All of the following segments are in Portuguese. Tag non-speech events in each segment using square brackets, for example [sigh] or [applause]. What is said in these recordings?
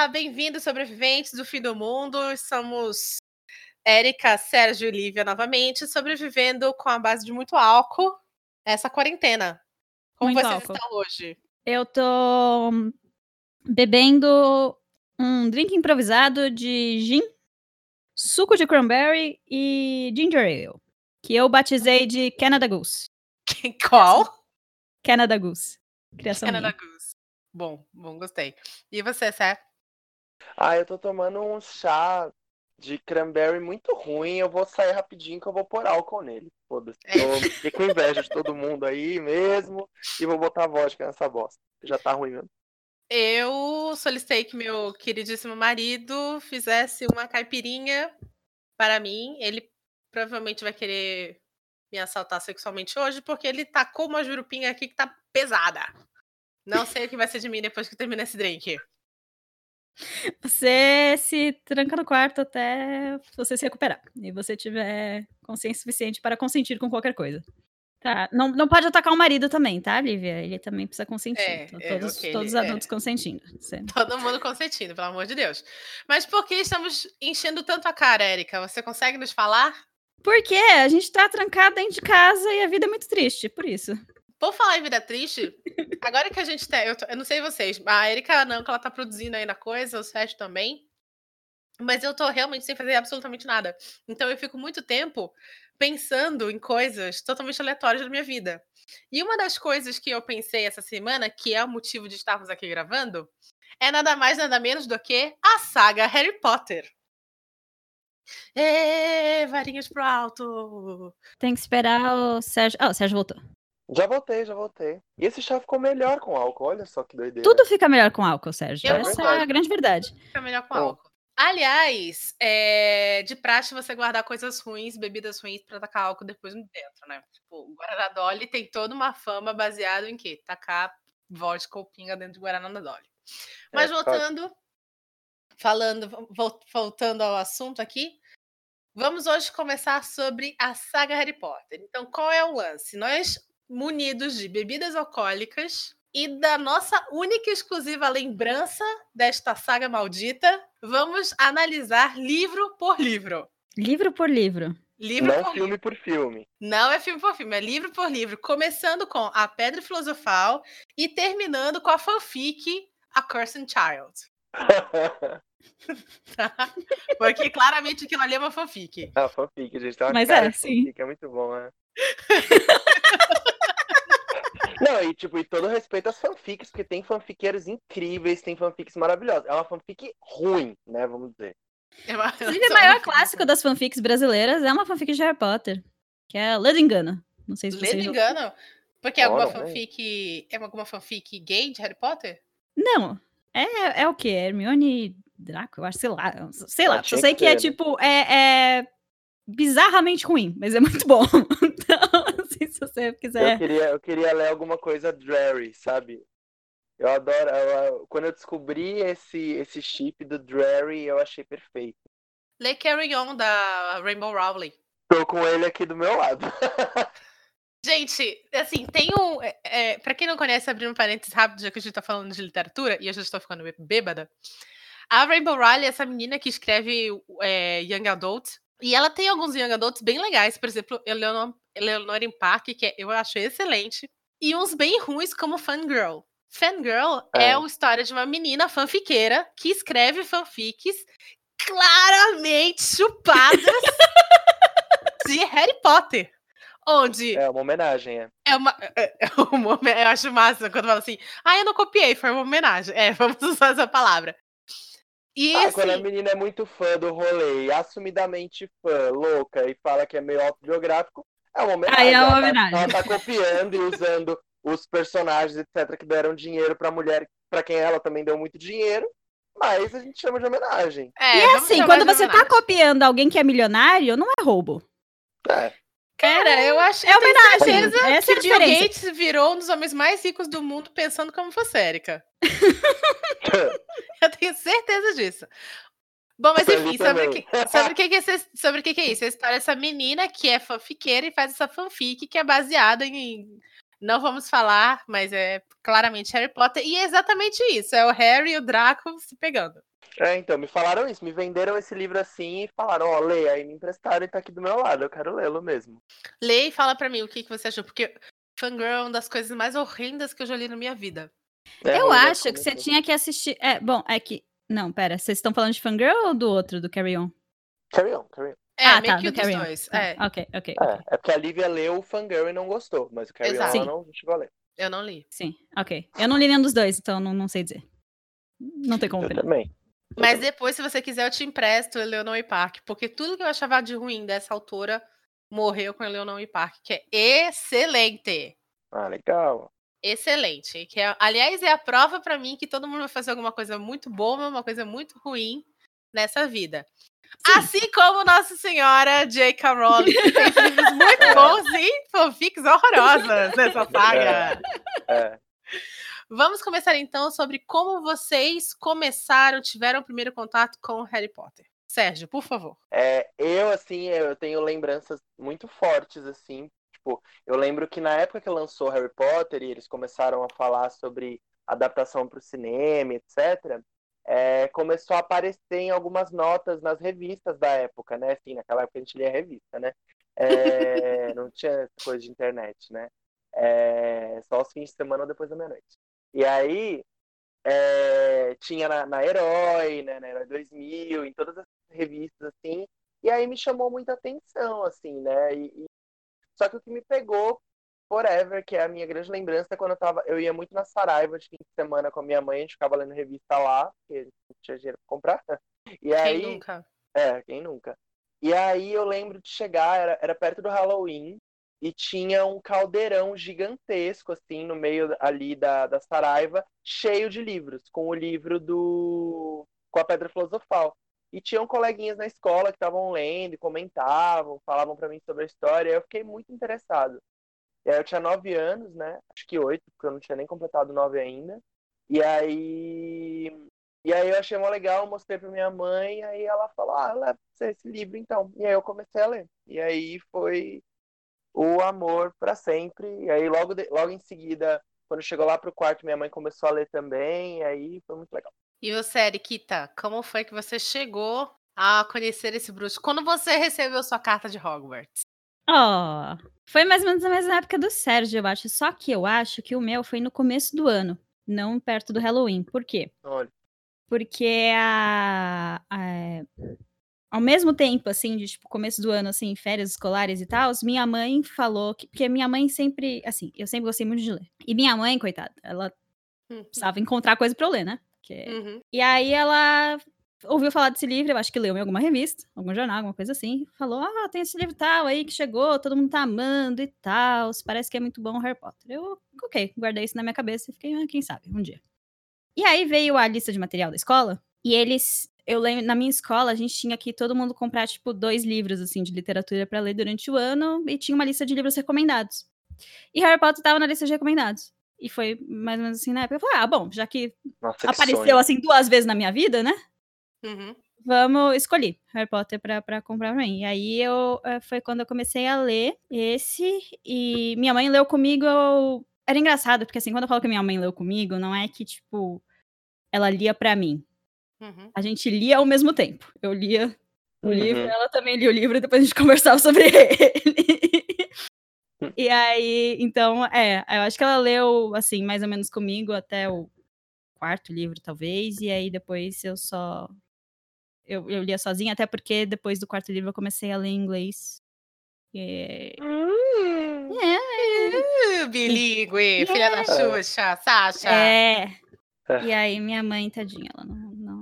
Olá, bem-vindos, sobreviventes do fim do mundo. Somos Érica, Sérgio e Lívia novamente, sobrevivendo com a base de muito álcool essa quarentena. Como Muito vocês álcool. estão hoje? Eu tô bebendo um drink improvisado de gin, suco de cranberry e ginger ale, que eu batizei de Canada Goose. Qual? Canada Goose. Criação Canada minha. Goose. Bom, bom, gostei. E você, Sé? Ah, eu tô tomando um chá de cranberry muito ruim. Eu vou sair rapidinho que eu vou pôr álcool nele. Foda-se. É. Tô- Fiquei com inveja de todo mundo aí mesmo. E vou botar vodka nessa bosta. Já tá ruim mesmo. Eu solicitei que meu queridíssimo marido fizesse uma caipirinha para mim. Ele provavelmente vai querer me assaltar sexualmente hoje, porque ele tacou uma jurupinha aqui que tá pesada. Não sei o que vai ser de mim depois que eu terminar esse drink. Você se tranca no quarto até você se recuperar. E você tiver consciência suficiente para consentir com qualquer coisa. Tá. Não, não pode atacar o marido também, tá, Lívia? Ele também precisa consentir. É, Então, é, todos, ok, todos os é. adultos consentindo. Você- [laughs] Todo mundo consentindo, pelo amor de Deus. Mas por que estamos enchendo tanto a cara, Érica? Você consegue nos falar? Por quê? A gente tá trancado dentro de casa e a vida é muito triste, por isso. Por falar em vida triste, agora que a gente tem. Eu, tô- eu não sei vocês, a Erika não, que ela tá produzindo aí na coisa, o Sérgio também. Mas eu tô realmente sem fazer absolutamente nada. Então eu fico muito tempo pensando em coisas totalmente aleatórias da minha vida. E uma das coisas que eu pensei essa semana, que é o motivo de estarmos aqui gravando, é nada mais, nada menos do que a saga Harry Potter. Ê, varinhas pro alto! Tem que esperar o Sérgio. Ah, o Sérgio voltou. Já voltei, já voltei. E esse chá ficou melhor com álcool. Olha só que doideira. Tudo fica melhor com álcool, Sérgio. Eu Essa é a grande verdade. Fica melhor com Bom. álcool. Aliás, é de praxe você guardar coisas ruins, bebidas ruins pra tacar álcool depois dentro, né? Tipo, o Guaraná Dolly tem toda uma fama baseada em quê? Tacar vodka ou pinga dentro de Guaraná Dolly. Mas É, voltando, falando, vol- voltando ao assunto aqui, vamos hoje conversar sobre a saga Harry Potter. Então, qual é o lance? Nós, munidos de bebidas alcoólicas e da nossa única e exclusiva lembrança desta saga maldita, vamos analisar livro por livro. Livro por livro. Livro Não por filme por filme. não é filme por filme, é livro por livro, começando com A Pedra Filosofal e terminando com a fanfic A Cursed Child. [laughs] tá? Porque claramente aquilo ali é uma fanfic. ah, fanfic, gente. Uma Mas cara é, sim. fanfic, é muito bom, né? [laughs] Não, e tipo, e todo respeito às fanfics, porque tem fanfiqueiros incríveis, tem fanfics maravilhosas. É uma fanfic ruim, né? Vamos dizer. É uma- Inclusive, o maior clássico das fanfics brasileiras é uma fanfic de Harry Potter. Que é Leda Engano. Não sei se Lendo vocês. engano. Porque é alguma né? fanfic. É alguma fanfic gay de Harry Potter? Não. É, é o quê? Hermione Draco, eu acho, sei lá. Sei lá. Ah, Só tinha sei que que é né? tipo. É, é bizarramente ruim, mas é muito bom. [laughs] Então, se você quiser. Eu queria, eu queria ler alguma coisa Drarry, sabe? Eu adoro. eu- quando eu descobri esse, esse chip do Drarry, eu achei perfeito. Lê Carry On da Rainbow Rowley. Tô com ele aqui do meu lado. [laughs] Gente, assim, tem um. É, é, pra quem não conhece, abrindo um parênteses rápido, já que a gente tá falando de literatura e eu já estou ficando bêbada. A Rainbow Rowley é essa menina que escreve é, Young Adult. E ela tem alguns Young Adults bem legais. Por exemplo, in Park, que é- eu acho excelente. E uns bem ruins, como Fangirl. Fangirl é É. a história de uma menina fanfiqueira que escreve fanfics claramente chupadas [laughs] de Harry Potter. Onde É uma homenagem, é. é uma, é- é uma homen- eu acho massa quando fala assim, ah, eu não copiei, foi uma homenagem. É, [laughs] vamos usar essa palavra. E Ah, assim, quando a menina é muito fã do rolê, assumidamente fã, louca, e fala que é meio autobiográfico, é uma homenagem. Aí é uma Ela tá- homenagem. Ela tá copiando e usando os personagens, etc., que deram dinheiro pra mulher, pra quem ela também deu muito dinheiro, mas a gente chama de homenagem. é, E assim, quando você tá homenagem. copiando alguém que é milionário, não é roubo. É. Cara, eu acho É eu tenho homenagem. certeza Essa é a que o Bill. Gates virou um dos homens mais ricos do mundo pensando como fosse Érica. [laughs] Eu tenho certeza disso. Bom, mas enfim, sobre o que, sobre o que, que, é esse- sobre que, que é isso? A história dessa menina que é fanfiqueira e faz essa fanfic que é baseada em. Não vamos falar, mas é claramente Harry Potter. E é exatamente isso: é o Harry e o Draco se pegando. É, então, me falaram isso, me venderam esse livro assim e falaram, ó, leia, aí me emprestaram e tá aqui do meu lado, eu quero lê-lo mesmo. Lê e fala pra mim o que, que você achou, porque Fangirl é uma das coisas mais horrendas que eu já li na minha vida. É eu ruim, né, acho que você como- tinha que assistir. É, bom, é que. Não, pera, vocês estão falando de Fangirl ou do outro, do Carry On? Carry on, carry on. É, ah, meio tá, que do Carry On. dois. Tá, É, Ok, ok, É, é porque a Lívia leu o Fangirl e não gostou, mas o Carry Exato. on ela não chegou a ler. eu não li. Sim, ok. Eu não li nenhum dos dois, então não, não sei dizer. Não tem como Eu opinar. também. Mas depois, se você quiser, eu te empresto Eleanor e Park, porque tudo que eu achava de ruim dessa autora morreu com Eleanor e Park, que é excelente. Ah, legal. Excelente. Que é- aliás, é a prova pra mim que todo mundo vai fazer alguma coisa muito boa, uma coisa muito ruim nessa vida. Assim como Nossa Senhora J.K. Rowling, que fez livros muito [laughs] É. bons e fanfics horrorosas nessa saga. É. Vamos começar então sobre como vocês começaram, tiveram o primeiro contato com Harry Potter. Sérgio, por favor. É, eu, assim, eu tenho lembranças muito fortes, assim. Tipo, eu lembro que na época que lançou Harry Potter e eles começaram a falar sobre adaptação para o cinema, etc., é, começou a aparecer em algumas notas nas revistas da época, né? Assim, naquela época a gente lia revista, né? É, [laughs] não tinha coisa de internet, né? É, só os fins de semana ou depois da meia-noite. E aí, é, tinha na, na Herói, né, na Herói 2000, em todas as revistas, assim, e aí me chamou muita atenção, assim, né, e, e- só que o que me pegou forever, que é a minha grande lembrança, é quando eu tava, eu ia muito na Saraiva de fim de semana com a minha mãe, a gente ficava lendo revista lá, porque a gente não tinha dinheiro pra comprar, e Quem aí, nunca? é, quem nunca? E aí eu lembro de chegar, era, era perto do Halloween, e tinha um caldeirão gigantesco, assim, no meio ali da, da Saraiva, cheio de livros, com o livro do. com a Pedra Filosofal. E tinham coleguinhas na escola que estavam lendo comentavam, falavam pra mim sobre a história, e eu fiquei muito interessado. E aí eu tinha nove anos, né? Acho que oito, porque eu não tinha nem completado nove ainda. E aí. E aí eu achei mó legal, mostrei pra minha mãe, aí ela falou, ah, leva esse livro então. E aí eu comecei a ler. E aí foi o amor pra sempre. E aí logo, de- logo em seguida, quando chegou lá pro quarto, minha mãe começou a ler também, e aí foi muito legal. E você, Eriquita, como foi que você chegou a conhecer esse bruxo? Quando você recebeu sua carta de Hogwarts? Ó, foi mais ou menos na mesma época do Sérgio, eu acho. Só que eu acho que o meu foi no começo do ano, não perto do Halloween. Por quê? Olha, Porque a, a- ao mesmo tempo, assim, de tipo, começo do ano, assim, férias escolares e tal, minha mãe falou que. Porque minha mãe sempre. Assim, eu sempre gostei muito de ler. E minha mãe, coitada, ela Hum, precisava encontrar coisa pra eu ler, né? Porque uhum. E aí ela ouviu falar desse livro, eu acho que leu em alguma revista, algum jornal, alguma coisa assim. Falou: Ah, tem esse livro tal aí que chegou, todo mundo tá amando e tal. Parece que é muito bom o Harry Potter. Eu, ok, guardei isso na minha cabeça e fiquei, ah, quem sabe, um dia. E aí veio a lista de material da escola, e eles. Eu lembro, na minha escola, a gente tinha que todo mundo comprar, tipo, dois livros, assim, de literatura pra ler durante o ano, e tinha uma lista de livros recomendados. E Harry Potter tava na lista de recomendados. E foi mais ou menos assim na época. Eu falei, ah, bom, já que nossa, que apareceu sonho. assim duas vezes na minha vida, né? Uhum. Vamos escolher Harry Potter pra, pra comprar pra mim. E aí eu eh, foi quando eu comecei a ler esse e minha mãe leu comigo. eu- Era engraçado, porque assim, quando eu falo que minha mãe leu comigo, não é que, tipo, ela lia pra mim. Uhum. A gente lia ao mesmo tempo. Eu lia o Uhum. livro, ela também lia o livro e depois a gente [laughs] conversava sobre ele. [laughs] e aí, então, é, eu acho que ela leu, assim, mais ou menos comigo até o quarto livro, talvez, e aí depois eu só. Eu, eu lia sozinha, até porque depois do quarto livro eu comecei a ler em inglês. E- Hum. É, Uh, bilíngue, filha da Xuxa, Sasha. é. É. E aí minha mãe, tadinha, ela não, não-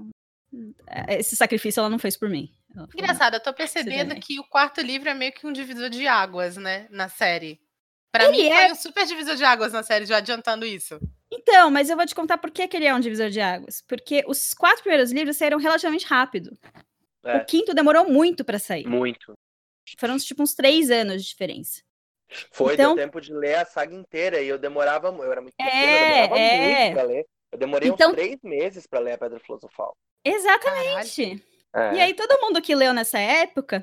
Esse sacrifício ela não fez por mim. Engraçado, eu tô percebendo bem. que o quarto livro é meio que um divisor de águas, né? Na série. Pra Ele mim é. foi um super divisor de águas na série, já adiantando isso. Então, mas eu vou te contar por que, que ele é um divisor de águas. Porque os quatro primeiros livros saíram relativamente rápido. É. O quinto demorou muito pra sair. Muito. Foram tipo uns três anos de diferença. Foi, Então- deu tempo de ler a saga inteira e eu demorava, eu era muito pequeno, É, eu demorava é. muito pra ler. Eu demorei Então- uns três meses pra ler a Pedra Filosofal. Exatamente. É. E aí todo mundo que leu nessa época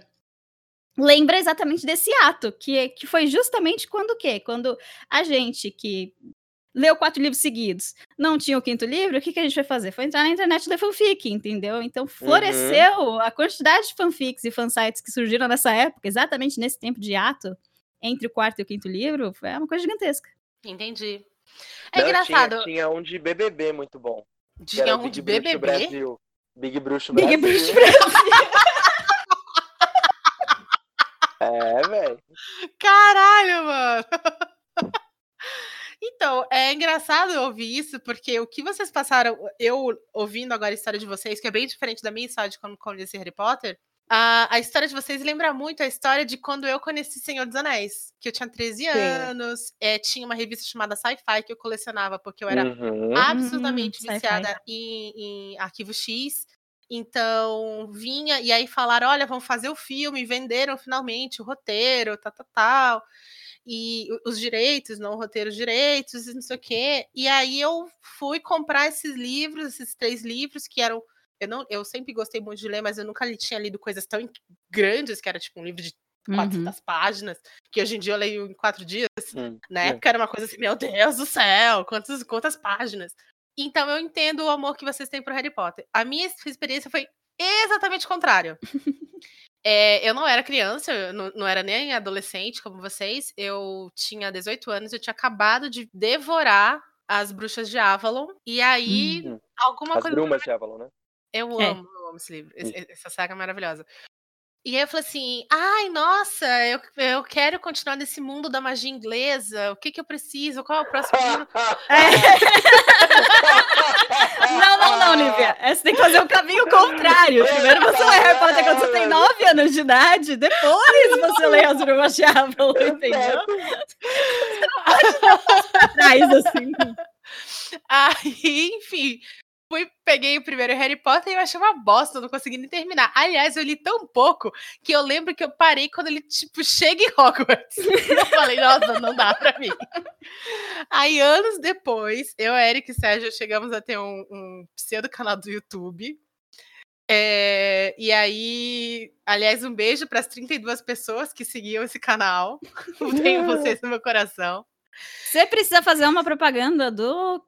lembra exatamente desse ato, que, que foi justamente quando o quê? Quando a gente que leu quatro livros seguidos, não tinha o quinto livro, o que, que a gente vai fazer? Foi entrar na internet da fanfic, entendeu? Então floresceu uhum. a quantidade de fanfics e fansites que surgiram nessa época, exatamente nesse tempo de ato, entre o quarto e o quinto livro, foi uma coisa gigantesca. Entendi. É não, engraçado. Tinha, tinha, um de BBB muito bom. Tinha um de BBB? Brasil. Big Bruxo Big Brasil. Bruxo Brasil. [laughs] é, velho. Caralho, mano. Então, é engraçado ouvir isso, porque o que vocês passaram, eu ouvindo agora a história de vocês, que é bem diferente da minha história de quando conheci Harry Potter, a, a história de vocês lembra muito a história de quando eu conheci Senhor dos Anéis. Que eu tinha 13 Sim. anos, é, tinha uma revista chamada Sci-Fi que eu colecionava, porque eu era uhum. absolutamente uhum, viciada em, em Arquivo X. Então, vinha, e aí falaram: olha, vamos fazer o filme, venderam finalmente o roteiro, tal, tal, tal. E os direitos, não o roteiro, os direitos, não sei o quê. E aí eu fui comprar esses livros, esses três livros, que eram eu, não, eu sempre gostei muito de ler, mas eu nunca li, tinha lido coisas tão grandes, que era tipo um livro de 400 uhum. páginas, que hoje em dia eu leio em quatro dias. Uhum. Na época era uma coisa assim, meu Deus do céu, quantas, quantas páginas. Então eu entendo o amor que vocês têm pro Harry Potter. A minha experiência foi exatamente contrária. [laughs] é, eu não era criança, eu não, não, era nem adolescente como vocês. Eu tinha 18 anos, eu tinha acabado de devorar as bruxas de Avalon. E aí, uhum. alguma as coisa. As brumas de Avalon, né? Eu é. amo, eu amo esse livro, esse, essa saga é maravilhosa. E aí eu falei assim: ai, nossa, eu, eu quero continuar nesse mundo da magia inglesa. O que, que eu preciso? Qual é o próximo livro? [laughs] É. [laughs] não, não, não, Lívia. É, [laughs] você tem que fazer o caminho contrário. Primeiro você lê Harry Potter quando você tem 9 anos de idade, depois você lê as Brumas de Avalon, entendeu? Você não pode dar um pra trás assim. Aí, enfim, fui, peguei o primeiro Harry Potter e eu achei uma bosta, eu não consegui nem terminar. Aliás, eu li tão pouco que eu lembro que eu parei quando ele, tipo, chega em Hogwarts. [laughs] eu falei, nossa, não dá pra mim. Aí, anos depois, eu, Eric e Sérgio chegamos a ter um, um pseudo canal do YouTube. É, e aí, aliás, um beijo para as 32 pessoas que seguiam esse canal. [laughs] Tenho vocês no meu coração. Você precisa fazer uma propaganda do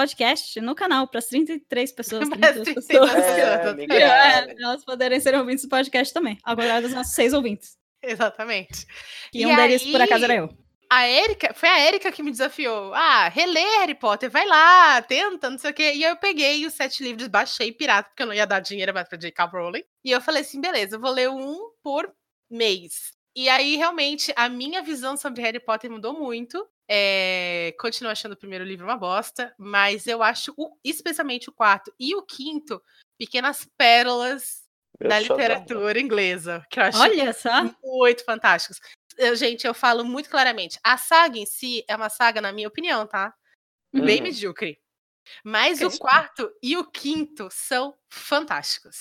podcast no canal para as 33 pessoas. 32 pessoas. É, é, elas poderem ser ouvintes do podcast também, ao contrário dos nossos seis ouvintes. Exatamente. E, e um deles, por acaso, era eu. A Erika, foi a Erika que me desafiou. Ah, relê Harry Potter, vai lá, tenta, não sei o quê. E eu peguei os sete livros, baixei pirata, porque eu não ia dar dinheiro mais pra J.K. Rowling. E eu falei assim, beleza, eu vou ler um por mês. E aí, realmente, a minha visão sobre Harry Potter mudou muito. É, continuo achando o primeiro livro uma bosta, mas eu acho, o, especialmente o quarto e o quinto, pequenas pérolas eu da literatura inglesa, que eu acho Olha só. muito fantásticos. Eu, gente, eu falo muito claramente, a saga em si é uma saga, na minha opinião, tá? Bem uhum. medíocre. Mas o quarto e o quinto são fantásticos.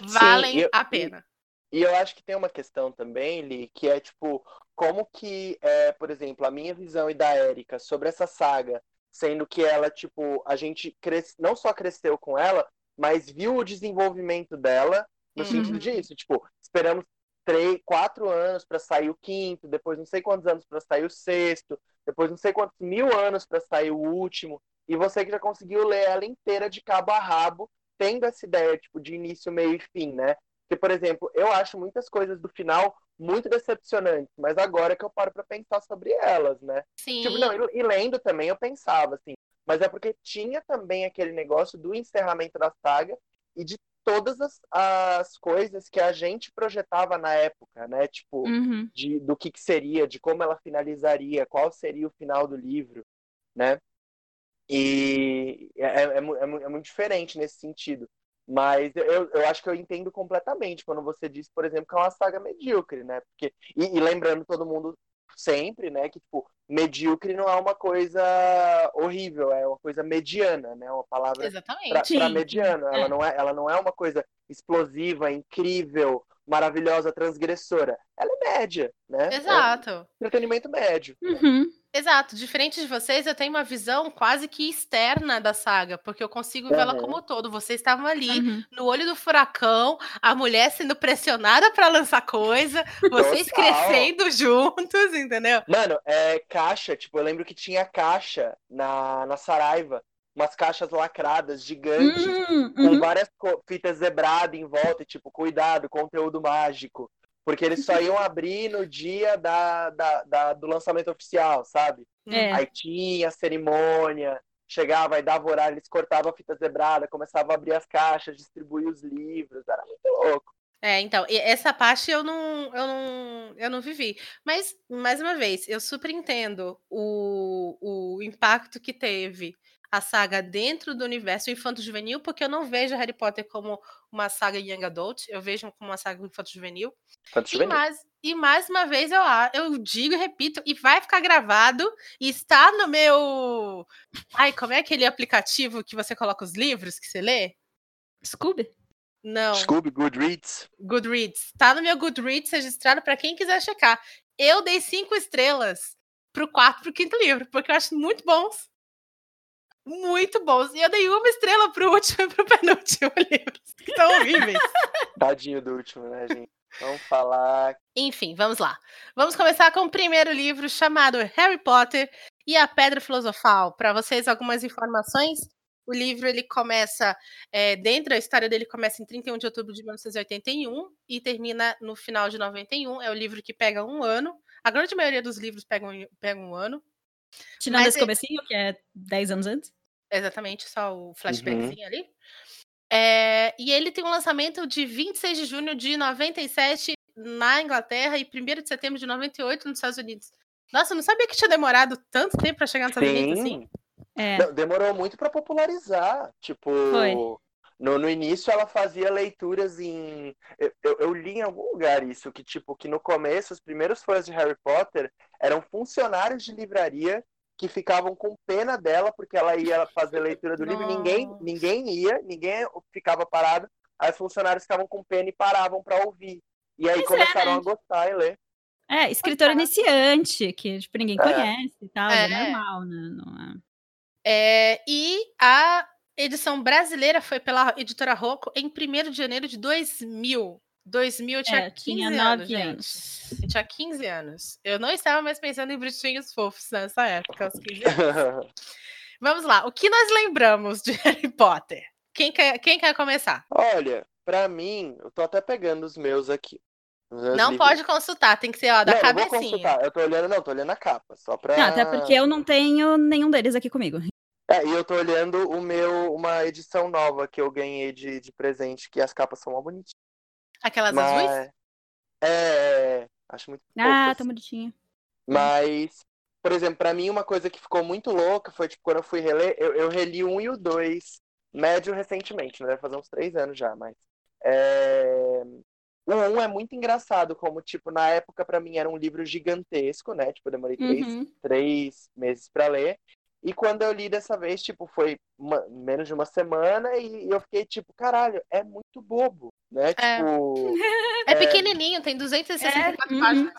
Valem Sim, eu, a pena. E, e eu acho que tem uma questão também, Li, que é tipo, como que, é, por exemplo, a minha visão e da Érica sobre essa saga, sendo que ela, tipo, a gente cres... não só cresceu com ela, mas viu o desenvolvimento dela no uhum. sentido disso, tipo, esperamos três, quatro anos para sair o quinto, depois não sei quantos anos para sair o sexto, depois não sei quantos mil anos para sair o último, e você que já conseguiu ler ela inteira de cabo a rabo, tendo essa ideia, tipo, de início, meio e fim, né? Porque, por exemplo, eu acho muitas coisas do final muito decepcionantes, mas agora que eu paro para pensar sobre elas, né? Sim. Tipo, não, e lendo também eu pensava, assim, mas é porque tinha também aquele negócio do encerramento da saga e de todas as, as coisas que a gente projetava na época, né? Tipo, uhum. de, do que, que seria, de como ela finalizaria, qual seria o final do livro, né? E é, é, é, é muito diferente nesse sentido. Mas eu, eu acho que eu entendo completamente quando você diz, por exemplo, que é uma saga medíocre, né? Porque, e, e lembrando todo mundo sempre, né, que tipo, medíocre não é uma coisa horrível, é uma coisa mediana, né? Uma palavra para mediano. Ela, é. não é, ela não é uma coisa explosiva, incrível, maravilhosa, transgressora. Ela é média, né? Exato. É um entretenimento médio. Uhum. Exato, diferente de vocês, eu tenho uma visão quase que externa da saga, porque eu consigo vê-la Uhum. como um todo. Vocês estavam ali Uhum. no olho do furacão, a mulher sendo pressionada pra lançar coisa, vocês Total. crescendo juntos, entendeu? Mano, é caixa, tipo, eu lembro que tinha caixa na, na Saraiva, umas caixas lacradas, gigantes, Hum, com uhum. várias co- fitas zebradas em volta, e tipo, cuidado, conteúdo mágico. Porque eles só iam abrir no dia da, da, da- do lançamento oficial, sabe? É. Aí tinha a cerimônia, chegava e dava horário, eles cortavam a fita zebrada, começavam a abrir as caixas, distribuir os livros, era muito louco. É, então, essa parte eu não, eu não, eu não vivi. Mas, mais uma vez, eu super entendo o, o impacto que teve a saga dentro do universo infanto-juvenil, porque eu não vejo Harry Potter como uma saga young adult, eu vejo como uma saga infanto-juvenil. Tanto E mais, e mais uma vez eu, eu digo e repito, e vai ficar gravado, e está no meu. Ai, como é aquele aplicativo que você coloca os livros que você lê? Scooby? Não. Scooby, Goodreads. Goodreads. Tá no meu Goodreads registrado para quem quiser checar. Eu dei cinco estrelas pro quarto e pro quinto livro, porque eu acho muito bons. Muito bons. E eu dei uma estrela pro último e pro [laughs] penúltimo livro. Que são horríveis. Tadinho do último, né, gente? Vamos falar. Enfim, vamos lá. Vamos começar com o primeiro livro chamado Harry Potter e a Pedra Filosofal. Para vocês, algumas informações. O livro ele começa é, dentro, a história dele começa em 31 de outubro de 1981 e termina no final de 91. É o livro que pega um ano. A grande maioria dos livros pegam, pegam um ano. Tirando Mas esse ele- comecinho, que é 10 anos antes. Exatamente, só o flashbackzinho ali. É, e ele tem um lançamento de 26 de junho de 97 na Inglaterra e 1 de setembro de 98 nos Estados Unidos. Nossa, eu não sabia que tinha demorado tanto tempo para chegar nos Estados Unidos assim. Sim. É. Não, demorou muito pra popularizar. Tipo, Foi. No, no início ela fazia leituras em. Eu, eu, eu li em algum lugar isso, que, tipo, que no começo, os primeiros fãs de Harry Potter eram funcionários de livraria que ficavam com pena dela, porque ela ia fazer leitura do livro, e ninguém, ninguém ia, ninguém ficava parado. Aí os funcionários ficavam com pena e paravam pra ouvir. E aí Pois é, começaram né? a gostar e ler. É, escritor iniciante, que tipo, ninguém É. conhece e tal, é, É. normal, né? Não é... É, e a edição brasileira foi pela editora Rocco em 1 de janeiro de 2000. 2000 eu tinha É, 15 tinha anos, nove gente. anos. Eu tinha 15 anos. Eu não estava mais pensando em bruxinhos fofos nessa época, aos 15 anos. [laughs] Vamos lá, o que nós lembramos de [laughs] Harry Potter? Quem quer, quem quer começar? Olha, pra mim, eu tô até pegando os meus aqui. Meus Não livros. pode consultar, tem que ser ó, da não, eu vou cabecinha. consultar. Eu tô olhando, não, tô olhando a capa, só pra. Não, até porque eu não tenho nenhum deles aqui comigo. É, e eu tô olhando o meu, uma edição nova que eu ganhei de, de presente, que as capas são mó bonitinhas. Aquelas Mas. azuis? É, é, acho muito Ah, fofas. tá bonitinho. Mas, por exemplo, pra mim uma coisa que ficou muito louca foi, tipo, quando eu fui reler, eu, eu reli um e o dois, médio recentemente, né? Deve fazer uns três anos já, mas. É... O um é muito engraçado, como, tipo, na época pra mim era um livro gigantesco, né? Tipo, eu demorei três, Uhum. três meses pra ler. E quando eu li dessa vez, tipo, foi uma- menos de uma semana e eu fiquei tipo, caralho, é muito bobo, né? É. Tipo, [laughs] É pequenininho, tem 264 É, uhum. páginas.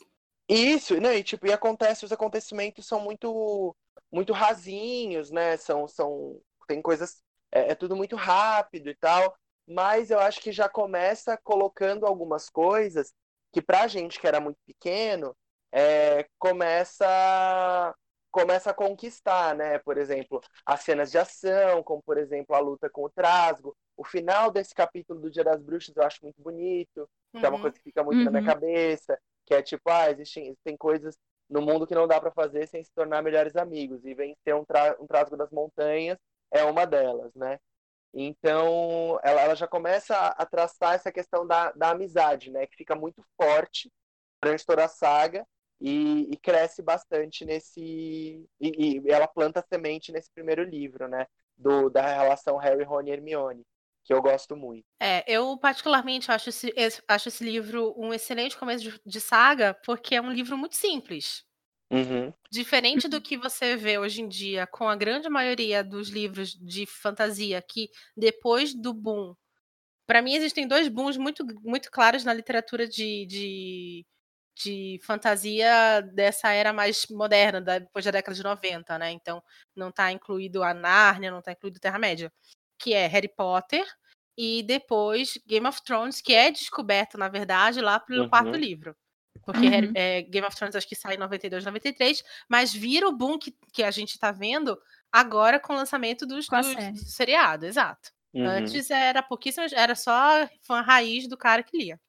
isso, né? E tipo, e acontece, os acontecimentos são muito muito rasinhos, né? São são tem coisas é, é tudo muito rápido e tal, mas eu acho que já começa colocando algumas coisas que pra gente que era muito pequeno, é, começa começa a conquistar, né? Por exemplo, as cenas de ação, como por exemplo a luta com o Trasgo. O final desse capítulo do Dia das Bruxas eu acho muito bonito, que é uma Uhum. coisa que fica muito na minha Uhum. cabeça, que é tipo, ah, existem, existem coisas no mundo que não dá pra fazer sem se tornar melhores amigos, e vencer um, tra um Trasgo das Montanhas é uma delas, né? Então, ela, ela já começa a, a traçar essa questão da, da amizade, né? Que fica muito forte durante toda a saga e, e cresce bastante nesse. E, e ela planta semente nesse primeiro livro, né? Do, da relação Harry, Rony e Hermione, que eu gosto muito. É, eu particularmente acho esse, esse- acho esse livro um excelente começo de, de saga, porque é um livro muito simples. Uhum. Diferente do que você vê hoje em dia com a grande maioria dos livros de fantasia, que depois do boom. Para mim, existem dois booms muito, muito claros na literatura de, de, de fantasia dessa era mais moderna, da, depois da década de 90, né? Então, não está incluído a Nárnia, não está incluído Terra-média, que é Harry Potter e depois Game of Thrones, que é descoberto, na verdade, lá pelo Uhum. quarto livro. Porque Uhum. é, Game of Thrones acho que sai em 92, 93, mas vira o boom que, que a gente tá vendo agora com o lançamento dos, dos- série. do seriado, exato. Uhum. Antes era pouquíssimo, era só fã raiz do cara que lia.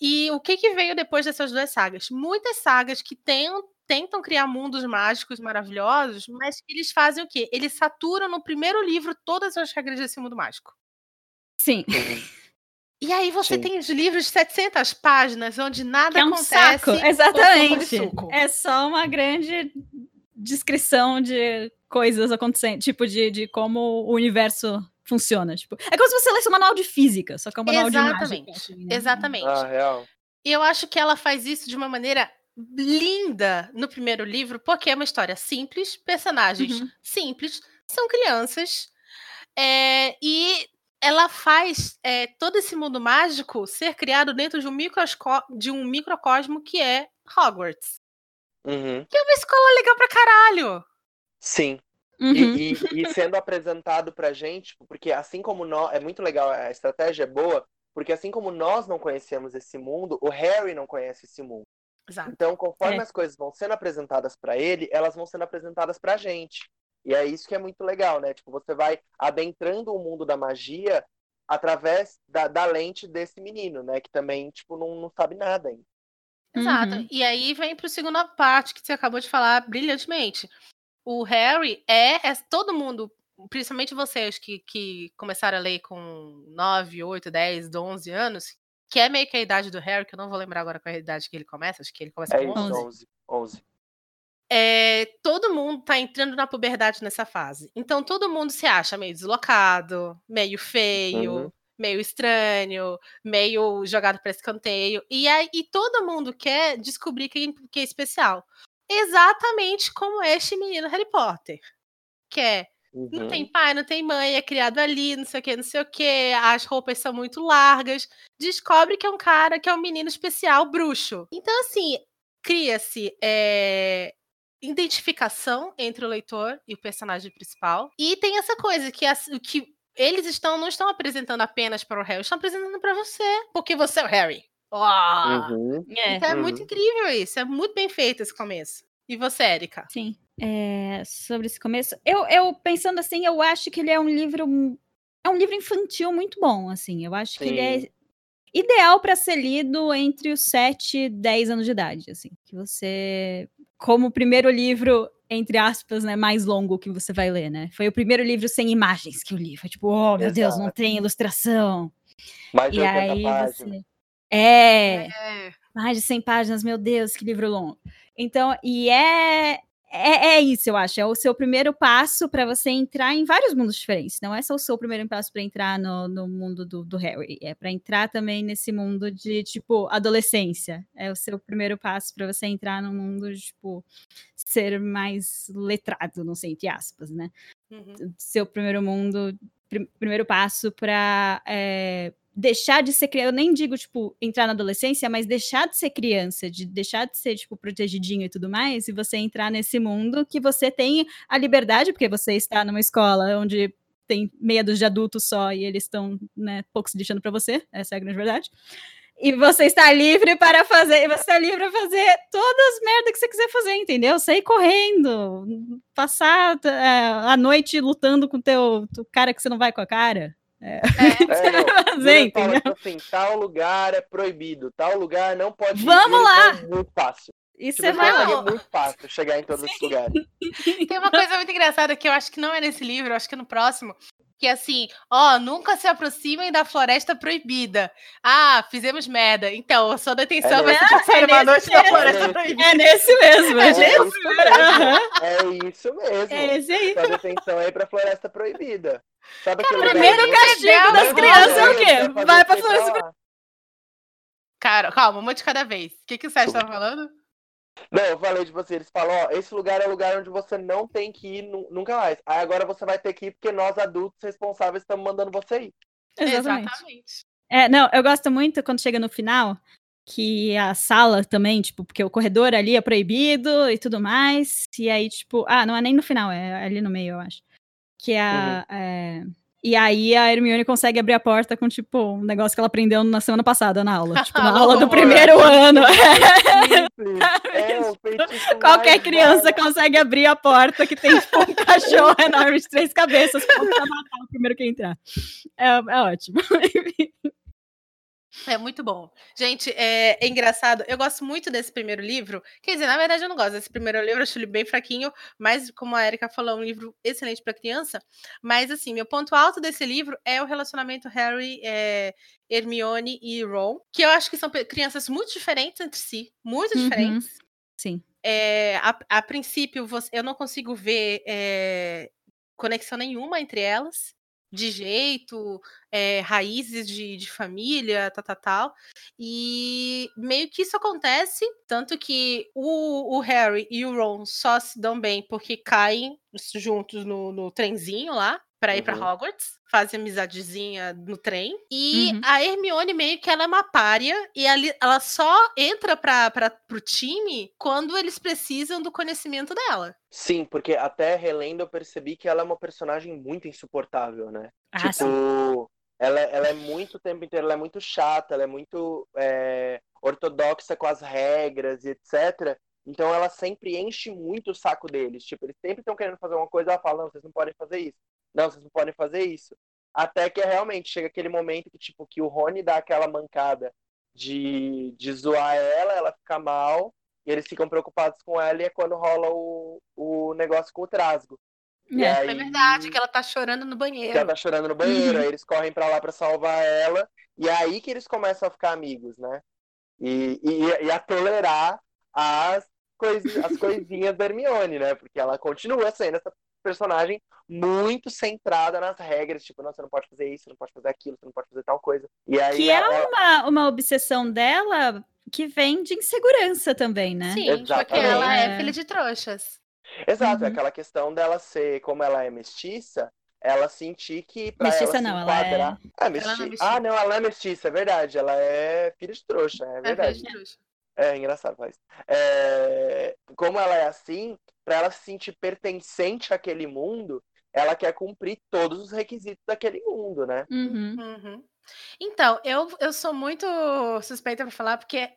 E o que, que veio depois dessas duas sagas? Muitas sagas que tentam, tentam criar mundos mágicos maravilhosos, mas que eles fazem o quê? Eles saturam no primeiro livro todas as regras desse mundo mágico. Sim. E aí você Sim. tem os livros de 700 páginas, onde nada é um acontece. saco. Exatamente. É só uma grande descrição de coisas acontecendo, tipo de, de como o universo funciona. Tipo, é como se você lesse um manual de física, só que é um manual de mágica. Exatamente. assim, né? Exatamente. Ah, real. E eu acho que ela faz isso de uma maneira linda no primeiro livro, porque é uma história simples, personagens Uhum. simples, são crianças, é, e ela faz é, todo esse mundo mágico ser criado dentro de um, microsco- de um microcosmo que é Hogwarts. Uhum. Que é uma escola legal pra caralho. Sim. Uhum. E, e- e sendo apresentado pra gente, tipo, porque assim como nós. É muito legal, a estratégia é boa, porque assim como nós não conhecemos esse mundo, o Harry não conhece esse mundo. Exato. Então, conforme É. as coisas vão sendo apresentadas pra ele, elas vão sendo apresentadas pra gente. E é isso que é muito legal, né? Tipo, você vai adentrando o mundo da magia através da, da lente desse menino, né? Que também, tipo, não, não sabe nada ainda. Exato. Uhum. E aí vem para a segunda parte que você acabou de falar brilhantemente. O Harry é, é todo mundo, principalmente vocês que, que começaram a ler com 9, 8, 10, 11 anos, que é meio que a idade do Harry, que eu não vou lembrar agora qual é a idade que ele começa, acho que ele começa É com isso, 11. 11. 11. É, todo mundo tá entrando na puberdade nessa fase. Então todo mundo se acha meio deslocado, meio feio, Uhum. meio estranho, meio jogado para escanteio. E aí e todo mundo quer descobrir quem que é especial. Exatamente como este menino Harry Potter. Que é, não Uhum. tem pai, não tem mãe, é criado ali, não sei o que, não sei o que, as roupas são muito largas. Descobre que é um cara, que é um menino especial, bruxo. Então, assim, cria-se é, identificação entre o leitor e o personagem principal. E tem essa coisa que, as- que eles estão não estão apresentando apenas para o Harry, estão apresentando para você, porque você é o Harry. Ó! Uhum. É, Então é Uhum. muito incrível isso, é muito bem feito esse começo. E você, Erika? sim. É, sobre esse começo, eu, eu pensando assim, eu acho que ele é um livro é um livro infantil muito bom, assim. Eu acho que ele é Sim. ideal para ser lido entre os 7 e 10 anos de idade, assim. Que você como o primeiro livro entre aspas, né, mais longo que você vai ler, né? Foi o primeiro livro sem imagens que eu li. Foi tipo, oh, meu Deus, não Exato. tem ilustração. Mais de E 80 aí você É, É. mais de 100 páginas, meu Deus, que livro longo. Então, e é é, é isso, eu acho. É o seu primeiro passo para você entrar em vários mundos diferentes. Não é só o seu primeiro passo para entrar no, no mundo do, do Harry. É para entrar também nesse mundo de, tipo, adolescência. É o seu primeiro passo para você entrar no mundo, de, tipo, ser mais letrado, não sei, entre aspas, né? Uhum. seu primeiro mundo, prim- primeiro passo para deixar de ser criança. Eu nem digo, tipo, entrar na adolescência, mas deixar de ser criança, de deixar de ser, tipo, protegidinho e tudo mais, e você entrar nesse mundo que você tem a liberdade, porque você está numa escola onde tem dúzia de adultos só e eles estão, né, pouco se deixando para você, essa é a grande verdade. E você está livre para fazer, você está livre para fazer todas as merdas que você quiser fazer, entendeu? Sair correndo, passar é, a noite lutando com o teu, teu cara que você não vai com a cara. É. Fazer, Ele fala, assim, tal lugar é proibido, tal lugar não pode ir. Vamos eles lá! vão muito fácil. E Tipo, lá. muito fácil chegar em todos esses lugares. [laughs] Tem uma coisa muito engraçada que eu acho que não é nesse livro, eu acho que é no próximo. Que é assim, ó, nunca se aproximem da floresta proibida. Ah, fizemos merda. Então, a sua detenção É vai se nesse- passar é uma nesse noite na mesmo. floresta É proibida. É nesse mesmo, É é isso nesse mesmo. É isso mesmo. É esse aí. Sua detenção aí pra Floresta Proibida. Sabe aquele O primeiro castigo das não crianças é o vai quê? Vai pra floresta lá? Cara, calma, uma de cada vez. O que, que o Sérgio tava falando? Não, eu falei de você, eles falam, ó, esse lugar é o lugar onde você não tem que ir nu- nunca mais. Aí agora você vai ter que ir porque nós adultos responsáveis estamos mandando você ir. Exatamente. Exatamente. É, não, eu gosto muito quando chega no final, que a sala também, tipo, porque o corredor ali é proibido e tudo mais. E aí, tipo, ah, não é nem no final, é ali no meio, eu acho. Que é a. Uhum. é, E aí a Hermione consegue abrir a porta com, tipo, um negócio que ela aprendeu na semana passada na aula. Tipo, na [laughs] aula do primeiro ano. [laughs] É feitiço Qualquer criança consegue abrir a porta que tem, tipo, um [laughs] cachorro enorme de três cabeças pra matar o primeiro que entrar. É, é ótimo. É muito bom. Gente, é, é engraçado. Eu gosto muito desse primeiro livro. Quer dizer, na verdade, eu não gosto desse primeiro livro, acho ele bem fraquinho, mas, como a Erika falou, é um livro excelente para criança. Mas, assim, meu ponto alto desse livro é o relacionamento Harry, é, Hermione e Ron, que eu acho que são crianças muito diferentes entre si, muito Uhum. diferentes. Sim. É, a, a princípio, você- eu não consigo ver é, conexão nenhuma entre elas, de jeito, é, raízes de, de família, tal, tal, tal. E meio que isso acontece, tanto que o, o Harry e o Ron só se dão bem porque caem juntos no, no trenzinho lá. Pra ir pra Uhum. Hogwarts, fazem amizadezinha no trem. E Uhum. a Hermione meio que ela é uma pária e ali, ela só entra pra, pra, pro time quando eles precisam do conhecimento dela. Sim, porque até relendo eu percebi que ela é uma personagem muito insuportável, né? Ah, sim. Tipo, ela, ela é muito o tempo inteiro, ela é muito chata, ela é muito é, ortodoxa com as regras e etc. Então ela sempre enche muito o saco deles. Tipo, eles sempre estão querendo fazer uma coisa, ela fala, não, vocês não podem fazer isso. Não, vocês não podem fazer isso. Até que realmente chega aquele momento que, tipo, que o Rony dá aquela mancada de, de zoar ela, ela fica mal, e eles ficam preocupados com ela, e é quando rola o, o negócio com o trasgo. E É. aí- É verdade que ela tá chorando no que ela banheiro. tá chorando no banheiro, Uhum. aí eles correm pra lá pra salvar ela, e é aí que eles começam a ficar amigos, né? E, e, e a tolerar as, coisi, as [laughs] coisinhas da Hermione, né? Porque ela continua sendo essa personagem muito centrada nas regras, tipo, não, você não pode fazer isso, você não pode fazer aquilo, você não pode fazer tal coisa. E aí Que é ela- uma, uma obsessão dela que vem de insegurança também, né? Sim, porque Exatamente. ela é É. filha de trouxas. Exato, é Uhum. aquela questão dela ser, como ela é mestiça, ela sentir que pra Mestiça ela não, ela é-. Ah, Ela mesti... não é mestiça. Ah, não, ela é mestiça, é verdade. Ela é filha de trouxa, é É filha verdade. de trouxa. É engraçado, faz. É... Como ela é assim, pra ela se sentir pertencente àquele mundo, ela quer cumprir todos os requisitos daquele mundo, né? Uhum. Uhum. Então, eu, eu sou muito suspeita pra falar, porque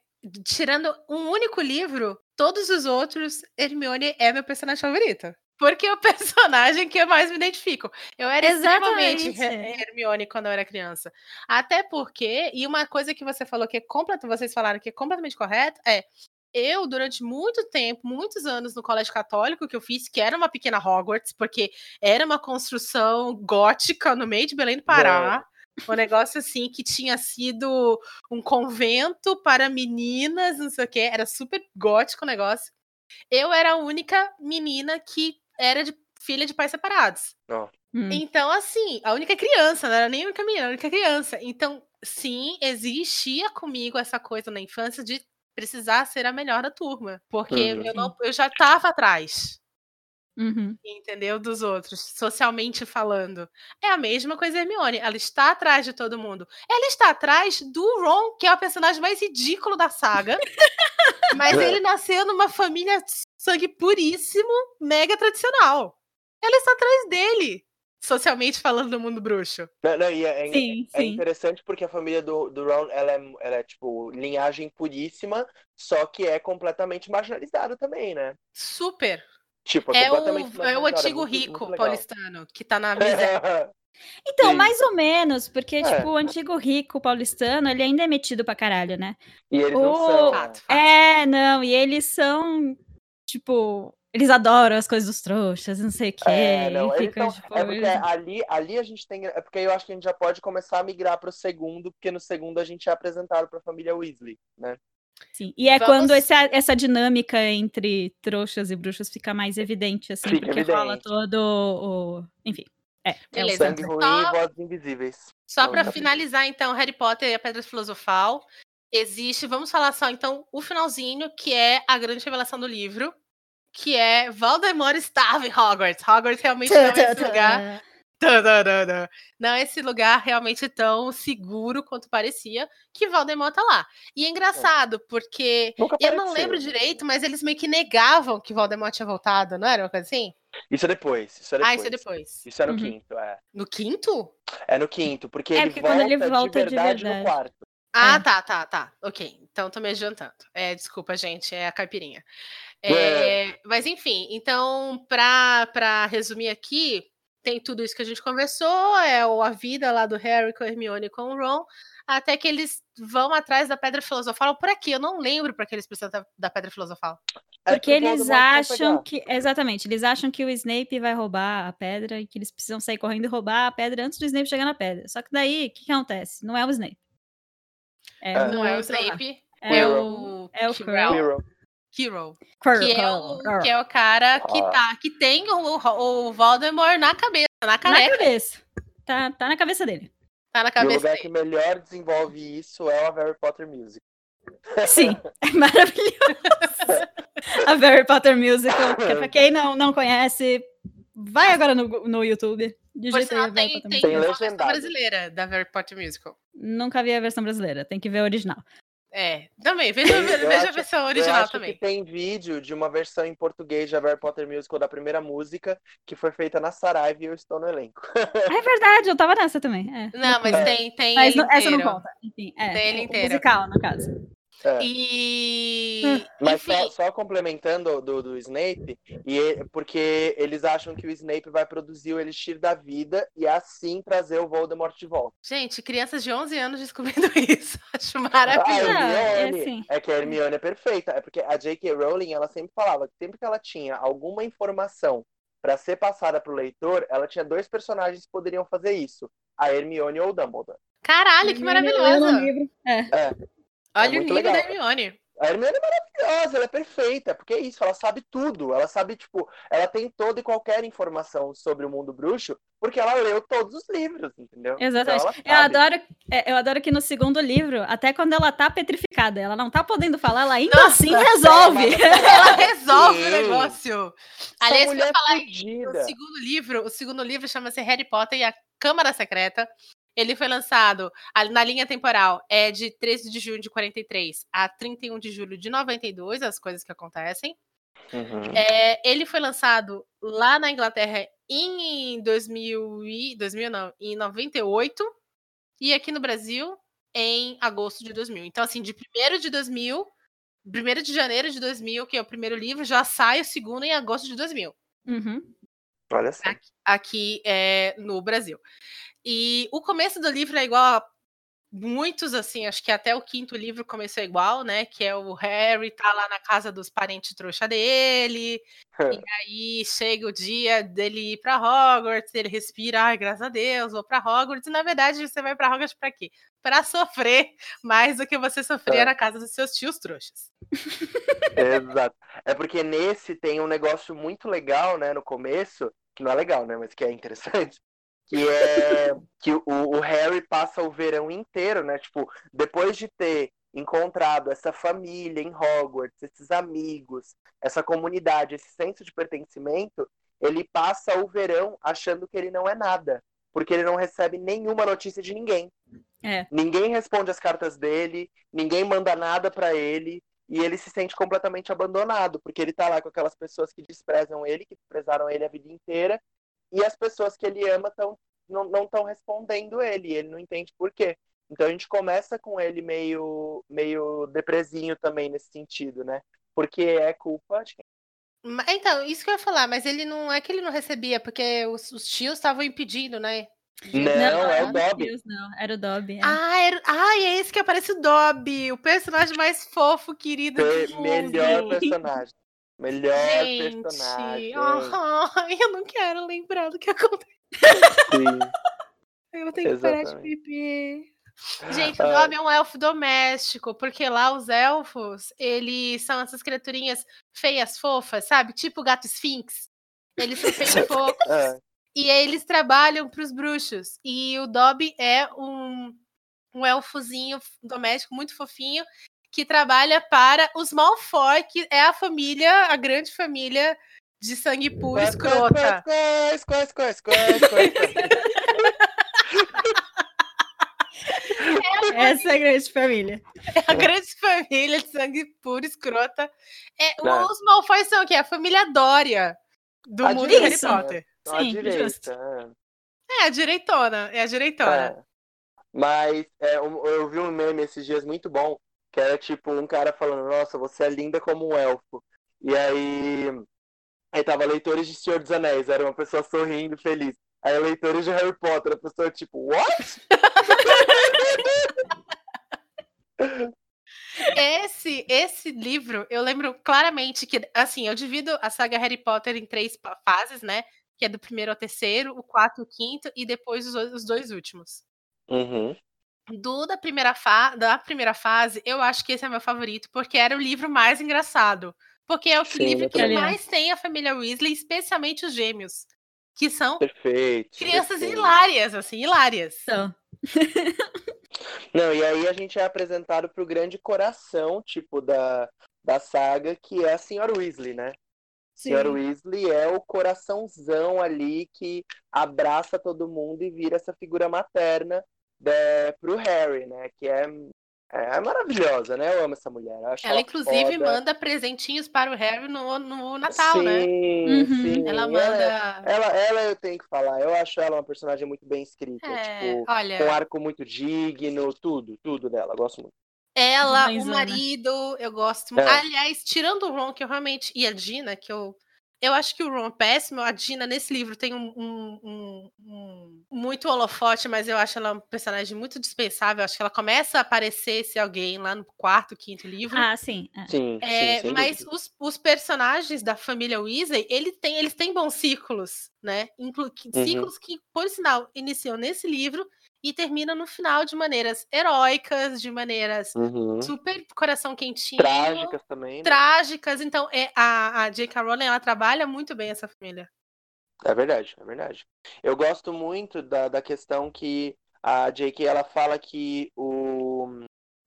tirando um único livro, todos os outros, Hermione é meu personagem favorito. Porque é o [laughs] personagem que eu mais me identifico. Eu era extremamente Exatamente. Her- Hermione quando eu era criança. Até porque, e uma coisa que você falou que é completa, vocês falaram que é completamente correto, é eu, durante muito tempo, muitos anos no colégio católico que eu fiz, que era uma pequena Hogwarts, porque era uma construção gótica no meio de Belém do Pará. Um negócio assim que tinha sido um convento para meninas, não sei o quê. Era super gótico o negócio. Eu era a única menina que era de filha de pais separados. Hum. Então, assim, a única criança, não era nem a única menina, a única criança. Então, sim, existia comigo essa coisa na infância de precisar ser a melhor da turma. Porque Uhum. eu, não, eu já estava atrás, Uhum. entendeu? Dos outros, socialmente falando. É a mesma coisa Hermione. Ela está atrás de todo mundo. Ela está atrás do Ron, que é o personagem mais ridículo da saga. [laughs] mas É. ele nasceu numa família sangue puríssimo, mega tradicional. Ela está atrás dele, socialmente falando do mundo bruxo. Não, não, e é, é- Sim, é sim. interessante porque a família do, do Ron, ela é, ela é, tipo, linhagem puríssima, só que é completamente marginalizada também, né? Super. Tipo, É completamente o, é o marginalizada, antigo muito- rico muito paulistano, que tá na [laughs] miséria. Então, Sim. mais ou menos, porque, É. tipo, o antigo rico paulistano, ele ainda é metido pra caralho, né? e eles não O- são. né? Fato, fato. É, não, e eles são, tipo, eles adoram as coisas dos trouxas, não sei o quê. É, não, ficam, tipo, é porque eles- ali, ali a gente tem. É porque eu acho que a gente já pode começar a migrar pro segundo, porque no segundo a gente é apresentado pra família Weasley, né? Sim. E é Vamos- quando essa, essa dinâmica entre trouxas e bruxas fica mais evidente, assim, Fica porque rola evidente. todo o. Enfim. É, é o Beleza. Sangue ruim Só- e vozes invisíveis. Só tá finalizar, então, Harry Potter e a Pedra Filosofal. Existe, vamos falar só, então, o finalzinho, que é a grande revelação do livro, que é Voldemort estava em Hogwarts. Hogwarts realmente não é esse [laughs] lugar. Não é esse lugar realmente tão seguro quanto parecia que Valdemort tá lá. E é engraçado, porque eu não lembro direito, mas eles meio que negavam que Valdemort tinha voltado, não era uma coisa assim? Isso é depois. Isso é depois. Ah, isso é depois. Isso é no Uhum. quinto, é. No quinto? É no quinto, porque É, ele porque volta, quando ele volta de de verdade verdade. no quarto. Ah, É. tá, tá, tá. Ok. Então tô me adiantando. É, desculpa, gente, é a caipirinha. É. É, mas enfim, então, pra, pra resumir aqui, tem tudo isso que a gente conversou, é o- a vida lá do Harry com a Hermione e com o Ron, até que eles vão atrás da Pedra Filosofal por aqui. Eu não lembro pra que eles precisam da, da Pedra Filosofal. É Porque eles acham que. Exatamente, eles acham que o Snape vai roubar a pedra e que eles precisam sair correndo e roubar a pedra antes do Snape chegar na pedra. Só que daí, o que, que acontece? Não é o Snape. É, É. Não é o. Snape, É, é, o. é o Quirrell. Quirrell, que é o, que é o cara que, Ah. tá, que tem o, o Voldemort na cabeça, na Na cabeça. Tá, tá na cabeça dele. Tá na E o cabeça lugar dele. que melhor desenvolve isso é o Harry Potter Music. [laughs] Sim, é maravilhoso. A Harry Potter Musical. Que pra quem não, não conhece, vai agora no, no YouTube. Sinal, a tem, tem. Tem uma versão brasileira da Harry Potter Musical. Nunca vi a versão brasileira, tem que ver a original. É, também. Veja, Eu veja a versão Eu original acho também. que tem vídeo de uma versão em português de Harry Potter Musical da primeira música que foi feita na Saraiva e eu estou no elenco. [laughs] É verdade, eu tava nessa também. é. Não, mas É. tem, tem Mas ele não- essa não conta. Enfim, é. Tem ele inteiro. Musical, no caso. É. E. Mas Enfim, só, só complementando do, do Snape, e e- porque eles acham que o Snape vai produzir o Elixir da Vida e assim trazer o Voldemort de volta. gente, crianças de 11 anos descobrindo [laughs] isso. Acho A maravilhoso. É Hermione, assim. é que a Hermione é perfeita. É porque a J.K. Rowling, ela sempre falava que sempre que ela tinha alguma informação para ser passada pro leitor, ela tinha dois personagens que poderiam fazer isso. A Hermione ou o Dumbledore. Caralho, que maravilhosa. É. Olha o muito nível legal. da Hermione. A Hermione é maravilhosa, ela é perfeita, porque é isso, ela sabe tudo. Ela sabe, tipo, ela tem toda e qualquer informação sobre o mundo bruxo, porque ela leu todos os livros, entendeu? Exatamente. Então eu, adoro, é, eu adoro que no segundo livro, até quando ela tá petrificada, ela não tá podendo falar, ela ainda Nossa, assim resolve. [laughs] Ela resolve o Sim. negócio. Essa Aliás, pra falar é fodida. O segundo livro, o segundo livro chama-se Harry Potter e a Câmara Secreta. Ele foi lançado na linha temporal é de 13 de junho de 43 a 31 de julho de 92, as coisas que acontecem. Uhum. É, ele foi lançado lá na Inglaterra em 2000 e 2000 não, em 98 e aqui no Brasil em agosto de 2000. Então assim, de 1 de 2000, 1 de janeiro de 2000, que é o primeiro livro, já sai o segundo em agosto de 2000 Uhum. Olha só. aqui, aqui é, no Brasil. E o começo do livro é igual a muitos, assim, acho que até o quinto livro começou igual, né? Que é o Harry tá lá na casa dos parentes trouxa dele, [laughs] e aí chega o dia dele ir pra Hogwarts, ele respira, ai, graças a Deus, vou pra Hogwarts, e na verdade você vai pra Hogwarts pra quê? Pra sofrer mais do que você sofria É. na casa dos seus tios trouxas. Exato. É porque nesse tem um negócio muito legal, né, no começo, que não é legal, né, mas que é interessante, que é que o, o Harry passa o verão inteiro, né, tipo, depois de ter encontrado essa família em Hogwarts, esses amigos, essa comunidade, esse senso de pertencimento, ele passa o verão achando que ele não é nada, porque ele não recebe nenhuma notícia de ninguém. É. Ninguém responde as cartas dele, ninguém manda nada pra ele, e ele se sente completamente abandonado, porque ele tá lá com aquelas pessoas que desprezam ele, que desprezaram ele a vida inteira, e as pessoas que ele ama tão, não estão respondendo ele, e ele não entende por quê. Então a gente começa com ele meio, meio depresinho também nesse sentido, né? Porque é culpa de quem? Então, isso que eu ia falar, mas ele não é que ele não recebia, porque os, os tios estavam impedindo, né? de- Não, é o era Dobby. Deus, não, era o Dobby. é. Ah, era... ah, é esse que aparece o Dobby, o personagem mais fofo, querido do mundo. melhor personagem. Melhor Gente, personagem. eu não quero lembrar do que aconteceu. Sim. Eu tenho que parar de Exatamente. beber. Gente, o. Dobby é um elfo doméstico, porque lá os elfos, eles são essas criaturinhas feias, fofas, sabe? Tipo o gato esfinx. Eles são feios e [laughs] fofos. É. E eles trabalham para os bruxos. E o Dobby é um, um elfozinho doméstico muito fofinho que trabalha para os Malfoy, que é a família, a grande família de sangue puro escrota. Quais, quais, quais, quais, quais, quais. [laughs] Essa é a grande família. É a grande família de sangue puro escrota. É, os Malfoy são o quê? A família Dória do A mundo de Harry direita. Potter. A Sim, direita. justo. é. É, a direitona. É a direitona. É. Mas é, um- eu vi um meme esses dias muito bom, que era tipo um cara falando, nossa, você é linda como um elfo. E aí, aí tava leitores de Senhor dos Anéis, era uma pessoa sorrindo, feliz. Aí leitores de Harry Potter, a pessoa tipo, what? [laughs] Esse, esse livro, eu lembro claramente que, assim, eu divido a saga Harry Potter em três fases, né? Que é do primeiro ao terceiro, o quarto, o quinto e depois os, os dois últimos. Uhum. Do da primeira, fa da primeira fase, eu acho que esse é meu favorito, porque era o livro mais engraçado. Porque é o Sim, livro que também. mais tem a família Weasley, especialmente os gêmeos. Que são Perfeito. crianças perfeito. hilárias, assim, hilárias. Então, [laughs] Não, e aí a gente é apresentado pro grande coração, tipo, da, da saga, que é a Senhora Weasley, né? Senhora Weasley é o coraçãozão ali que abraça todo mundo e vira essa figura materna né, pro Harry, né? Que é, é maravilhosa, né? Eu amo essa mulher. Ela, inclusive, foda. manda presentinhos para o Harry no, no Natal, sim, né? Uhum. Sim, Ela é- manda. Ela, ela eu tenho que falar, eu acho ela uma personagem muito bem escrita, É, tipo, com um olha, arco muito digno, tudo, tudo dela, eu gosto muito. ela, o Mãezona. marido, eu gosto muito. É. Aliás, tirando o Ron, que eu realmente. E a Dina, que eu. Eu acho que o Ron é péssimo. A Dina, nesse livro, tem um, um- um- um- muito holofote, mas eu acho ela um personagem muito dispensável. Acho que ela começa a aparecer se alguém lá no quarto, quinto livro. ah, sim. é. Sim, É, sim, mas os, os personagens da família Weasley, ele tem, eles têm bons ciclos, né? Inclu que- Uhum. Ciclos que, por sinal, iniciam nesse livro e terminam no final de maneiras heróicas, de maneiras Uhum. super coração quentinho, Trágicas também, né? trágicas. Então, é, a, a J.K. Rowling, ela trabalha muito bem essa família. É verdade, é verdade. Eu gosto muito da, da questão que a J.K. ela fala que o,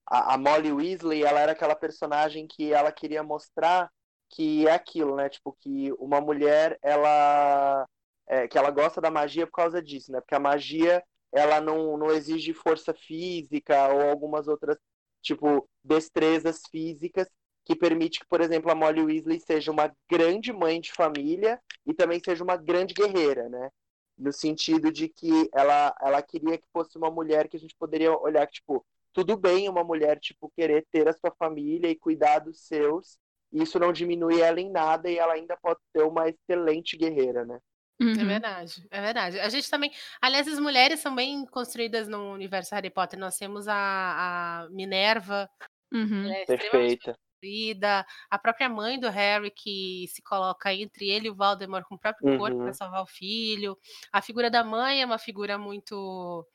a, a Molly Weasley ela era aquela personagem que ela queria mostrar que é aquilo, né? Tipo, que uma mulher, ela é, que ela gosta da magia por causa disso, né? Porque a magia ela não, não exige força física ou algumas outras, tipo, destrezas físicas que permite que, por exemplo, a Molly Weasley seja uma grande mãe de família e também seja uma grande guerreira, né? No sentido de que ela, ela queria que fosse uma mulher que a gente poderia olhar que, tipo, tudo bem uma mulher, tipo, querer ter a sua família e cuidar dos seus, isso não diminui ela em nada e ela ainda pode ser uma excelente guerreira, né? É Uhum. verdade, é verdade. A gente também. Aliás, as mulheres são bem construídas no universo Harry Potter. Nós temos a, a Minerva, Uhum. é extremamente Perfeita. construída, a própria mãe do Harry que se coloca entre ele e o Voldemort com o próprio corpo Uhum. para salvar o filho. A figura da mãe é uma figura muito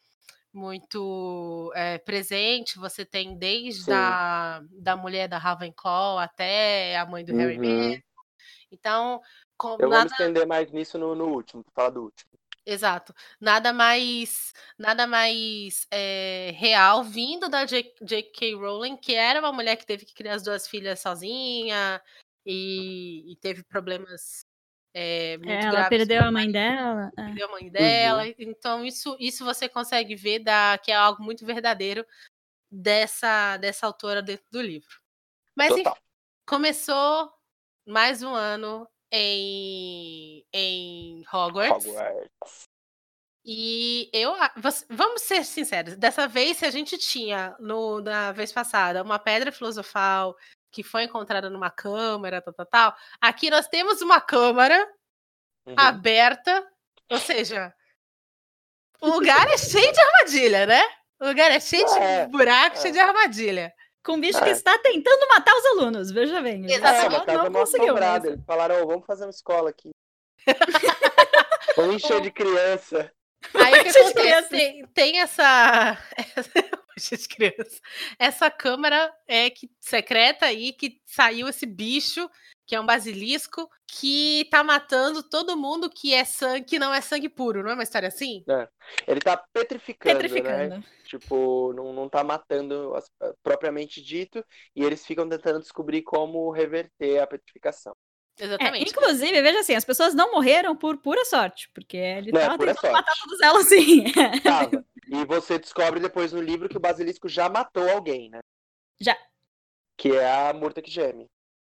muito é, presente. Você tem desde Sim. a da mulher da Ravenclaw até a mãe do Harry Uhum. mesmo. Então, com- Eu vou me nada, estender mais nisso no, no último, falar do último. exato, nada mais nada mais é, real vindo da J- J.K. Rowling, que era uma mulher que teve que criar as duas filhas sozinha e, e teve problemas é, muito É, ela graves perdeu a mãe dela. é. perdeu a mãe dela. Então, isso, isso você consegue ver da, que é algo muito verdadeiro dessa, dessa autora dentro do livro. Mas enfim, Total. começou mais um ano em, em Hogwarts. Hogwarts. E eu. Vamos ser sinceros. Dessa vez, se a gente tinha, no, na vez passada, uma pedra filosofal que foi encontrada numa câmara, tal, tal, tal. Aqui nós temos uma câmara Uhum. aberta, ou seja, o lugar é cheio de armadilha, né? O lugar é cheio É, de buraco, é. cheio de armadilha. Com um bicho É. que está tentando matar os alunos, veja bem. É, casa não mal conseguiu. Eles falaram, "Ô, vamos fazer uma escola aqui. [laughs] vamos encher de criança. Aí o que acontece? Tem, tem essa. [laughs] Cheio de criança. Essa câmara é que secreta aí que saiu esse bicho, que é um basilisco, que tá matando todo mundo que é sangue, que não é sangue puro, não é uma história assim? Ele tá petrificando, né? Petrificando. Tipo, não, não tá matando as- propriamente dito. E eles ficam tentando descobrir como reverter a petrificação. É, Exatamente. inclusive, veja assim, as pessoas não morreram por pura sorte, porque ele Não, é tava pura tentando matar sorte. todas elas assim. Tava. [laughs] E você descobre depois no livro que o basilisco já matou alguém, né? Já. Que é a Murta que geme.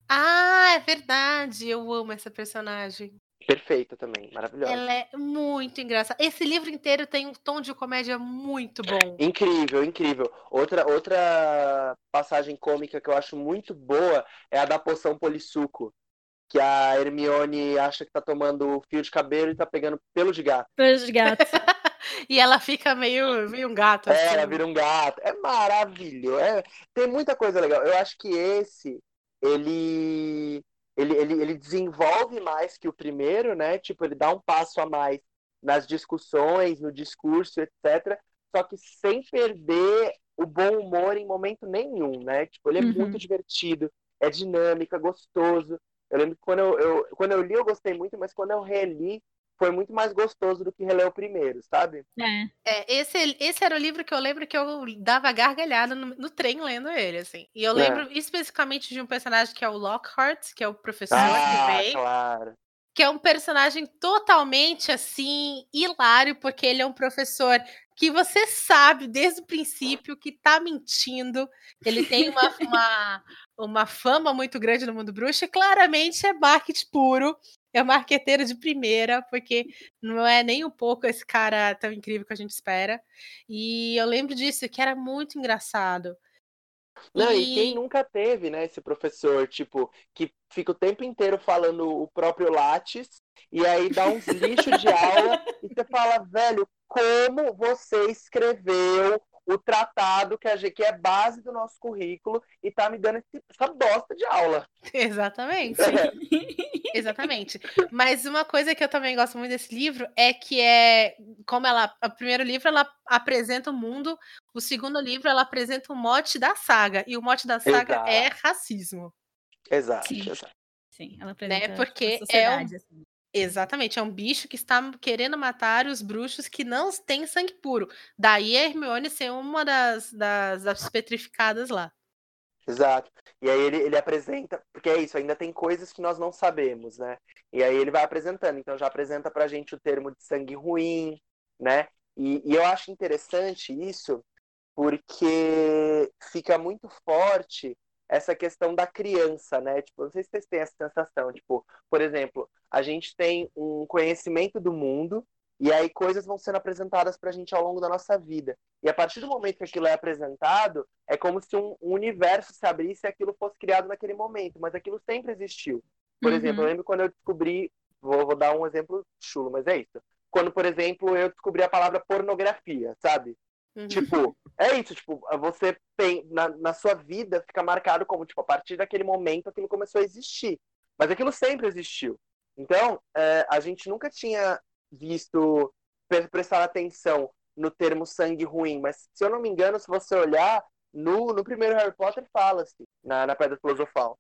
Ah, é verdade. Eu amo essa personagem. Perfeita também, maravilhosa. Ela é muito engraçada. Esse livro inteiro tem um tom de comédia muito bom. Incrível, incrível. Outra, outra passagem cômica que eu acho muito boa é a da poção polissuco. Que a Hermione acha que tá tomando fio de cabelo e tá pegando pelo de gato. Beijo de gato. [laughs] E ela fica meio, meio um gato. É, assim. ela vira um gato. É maravilhoso. É- tem muita coisa legal. Eu acho que esse, ele, ele, ele, ele desenvolve mais que o primeiro, né? Tipo, ele dá um passo a mais nas discussões, no discurso, etc. Só que sem perder o bom humor em momento nenhum, né? Tipo, ele é Uhum. muito divertido, é dinâmico, é gostoso. Eu lembro que quando eu, eu, quando eu li, eu gostei muito, mas quando eu reli, foi muito mais gostoso do que reler o primeiro, sabe? É. É, esse, esse era o livro que eu lembro que eu dava gargalhada no, no trem lendo ele, assim. E eu lembro especificamente de um personagem que é o Lockhart, que é o professor que Ah, vem. claro. que é um personagem totalmente assim hilário, porque ele é um professor que você sabe desde o princípio que tá mentindo. Ele tem uma, uma, uma fama muito grande no mundo bruxo, e claramente é marketing puro. É marqueteiro de primeira, porque não é nem um pouco esse cara tão incrível que a gente espera. E eu lembro disso, que era muito engraçado. Não, e quem nunca teve, né, esse professor, tipo, que fica o tempo inteiro falando o próprio Lattes, e aí dá uns lixos de aula, e você fala, velho, como você escreveu o tratado que, a gente, que é base do nosso currículo e tá me dando esse- essa bosta de aula. Exatamente. [laughs] Exatamente. Mas uma coisa que eu também gosto muito desse livro é que é como ela, o primeiro livro ela apresenta o mundo, o segundo livro ela apresenta o mote da saga e o mote da saga Exato. é racismo, Exato, Sim. exato. Sim, ela apresenta né? Porque a é um, assim. Exatamente, é um bicho que está querendo matar os bruxos que não têm sangue puro. Daí a Hermione ser uma das, das, das petrificadas lá. Exato. E aí ele, ele apresenta, porque é isso, ainda tem coisas que nós não sabemos, né? E aí ele vai apresentando, então já apresenta pra gente o termo de sangue ruim, né? E, e eu acho interessante isso, porque fica muito forte essa questão da criança, né? Tipo, não sei se vocês têm essa sensação, tipo, por exemplo, a gente tem um conhecimento do mundo e aí coisas vão sendo apresentadas pra gente ao longo da nossa vida. E a partir do momento que aquilo é apresentado, é como se um, um universo se abrisse e aquilo fosse criado naquele momento, mas aquilo sempre existiu. Por Uhum. exemplo, eu lembro quando eu descobri, vou, vou dar um exemplo chulo, mas é isso. Quando, por exemplo, eu descobri a palavra pornografia, sabe? Uhum. Tipo, é isso, tipo, você tem, na, na sua vida fica marcado como, tipo, a partir daquele momento aquilo começou a existir. Mas aquilo sempre existiu. Então, é, a gente nunca tinha visto, pre- prestar atenção no termo sangue ruim, mas se eu não me engano, se você olhar, no, no primeiro Harry Potter fala-se, na, na Pedra Filosofal.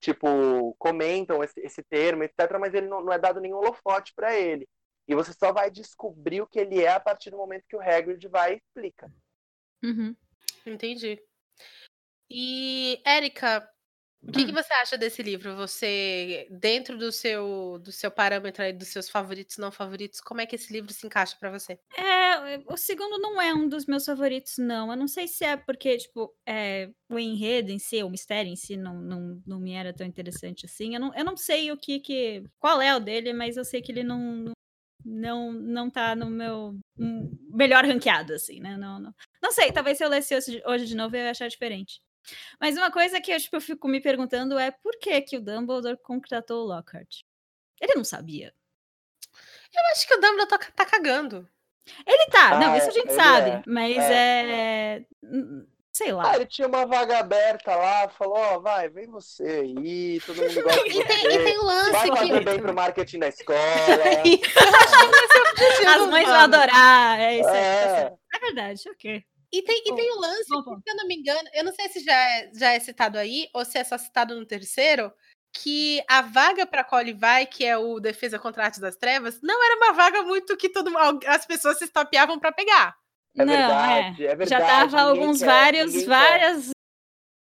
Tipo, comentam esse, esse termo, etc., mas ele não, não é dado nenhum holofote para ele. E você só vai descobrir o que ele é a partir do momento que o Hagrid vai e explica. Uhum. Entendi. E, Érica, o que, que você acha desse livro? Você, dentro do seu, do seu parâmetro aí, dos seus favoritos não favoritos, como é que esse livro se encaixa pra você? É, o segundo não é um dos meus favoritos, não. Eu não sei se é porque, tipo, é, o enredo em si, o mistério em si, não, não, não me era tão interessante assim. Eu não, eu não sei o que que. Qual é o dele, mas eu sei que ele não. não não, não tá no meu hum, melhor ranqueado, assim, né? Não, não, não sei, talvez se eu lesse hoje, hoje de novo eu ia achar diferente. Mas uma coisa que eu, tipo, eu fico me perguntando é por que que o Dumbledore contratou o Lockhart? Ele não sabia. Eu acho que o Dumbledore tá, tá cagando. Ele tá, não, Ah, isso a gente sabe, é, mas é. hum, Sei lá. Ah, ele tinha uma vaga aberta lá, falou, ó, vai, vem você aí, todo mundo [laughs] gosta de E tem, e você. tem o lance Vai que. fazer bem pro marketing da escola. Isso, [laughs] eu acho que esse [laughs] é As mães vão adorar. É isso aí. tá É. É verdade, ok. E tem, e tem o lance, bom ponto. se eu não me engano, eu não sei se já é, já é citado aí, ou se é só citado no terceiro, que a vaga para qual ele vai, que é o Defesa contra a Arte das Trevas, não era uma vaga muito que todo, as pessoas se estapeavam para pegar. É não, verdade, é. é verdade. Já tava alguns quer, vários, várias.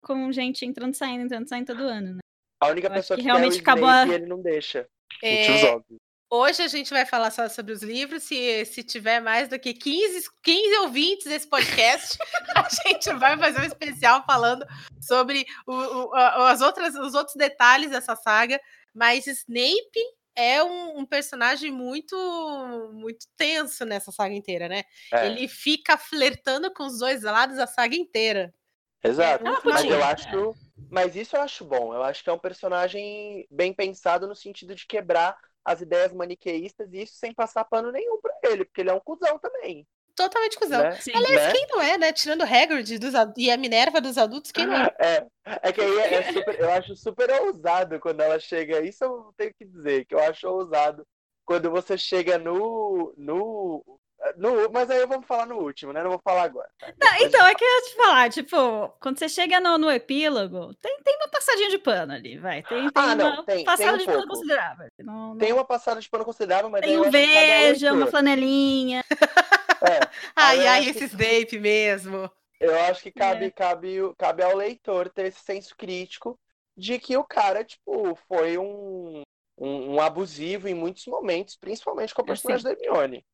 Com gente entrando e saindo, entrando e saindo todo ano, né? A única Eu pessoa que que, realmente quer é o acabou a- e ele não deixa. É, Motivos óbvios. Hoje a gente vai falar só sobre os livros. Se, se tiver mais do que 15, 15 ouvintes desse podcast, [laughs] a gente vai fazer um especial falando sobre o- o- as outras, os outros detalhes dessa saga. Mas Snape é um, um personagem muito, muito tenso nessa saga inteira, né? É, Ele fica flertando com os dois lados a saga inteira. exato. é mas eu acho. Mas isso eu acho bom. Eu acho que é um personagem bem pensado no sentido de quebrar as ideias maniqueístas e isso sem passar pano nenhum pra ele, porque ele é um cuzão também. Totalmente cuzão. Né? Sim. Aliás, Né? quem não é, né? Tirando o Hagrid dos, e a Minerva dos adultos, quem não é? É, é que aí é, é super, eu acho super ousado quando ela chega. Isso eu tenho que dizer, que eu acho ousado quando você chega no, no, no, mas aí eu vou falar no último, né? Não vou falar agora. tá? Não, então, é que eu ia te falar, tipo, quando você chega no, no epílogo, tem, tem uma passadinha de pano ali, vai. Tem, tem Ah, não, uma tem- passada tem um de pano pouco. considerável. Não, não- Tem uma passada de pano considerável, mas Tem um veja, uma flanelinha. [laughs] É, [laughs] Ai, ai, acho esse Snape mesmo. eu acho que cabe, É. cabe, cabe ao leitor ter esse senso crítico de que o cara, tipo, foi um, um, um abusivo em muitos momentos, principalmente com a personagem da Hermione.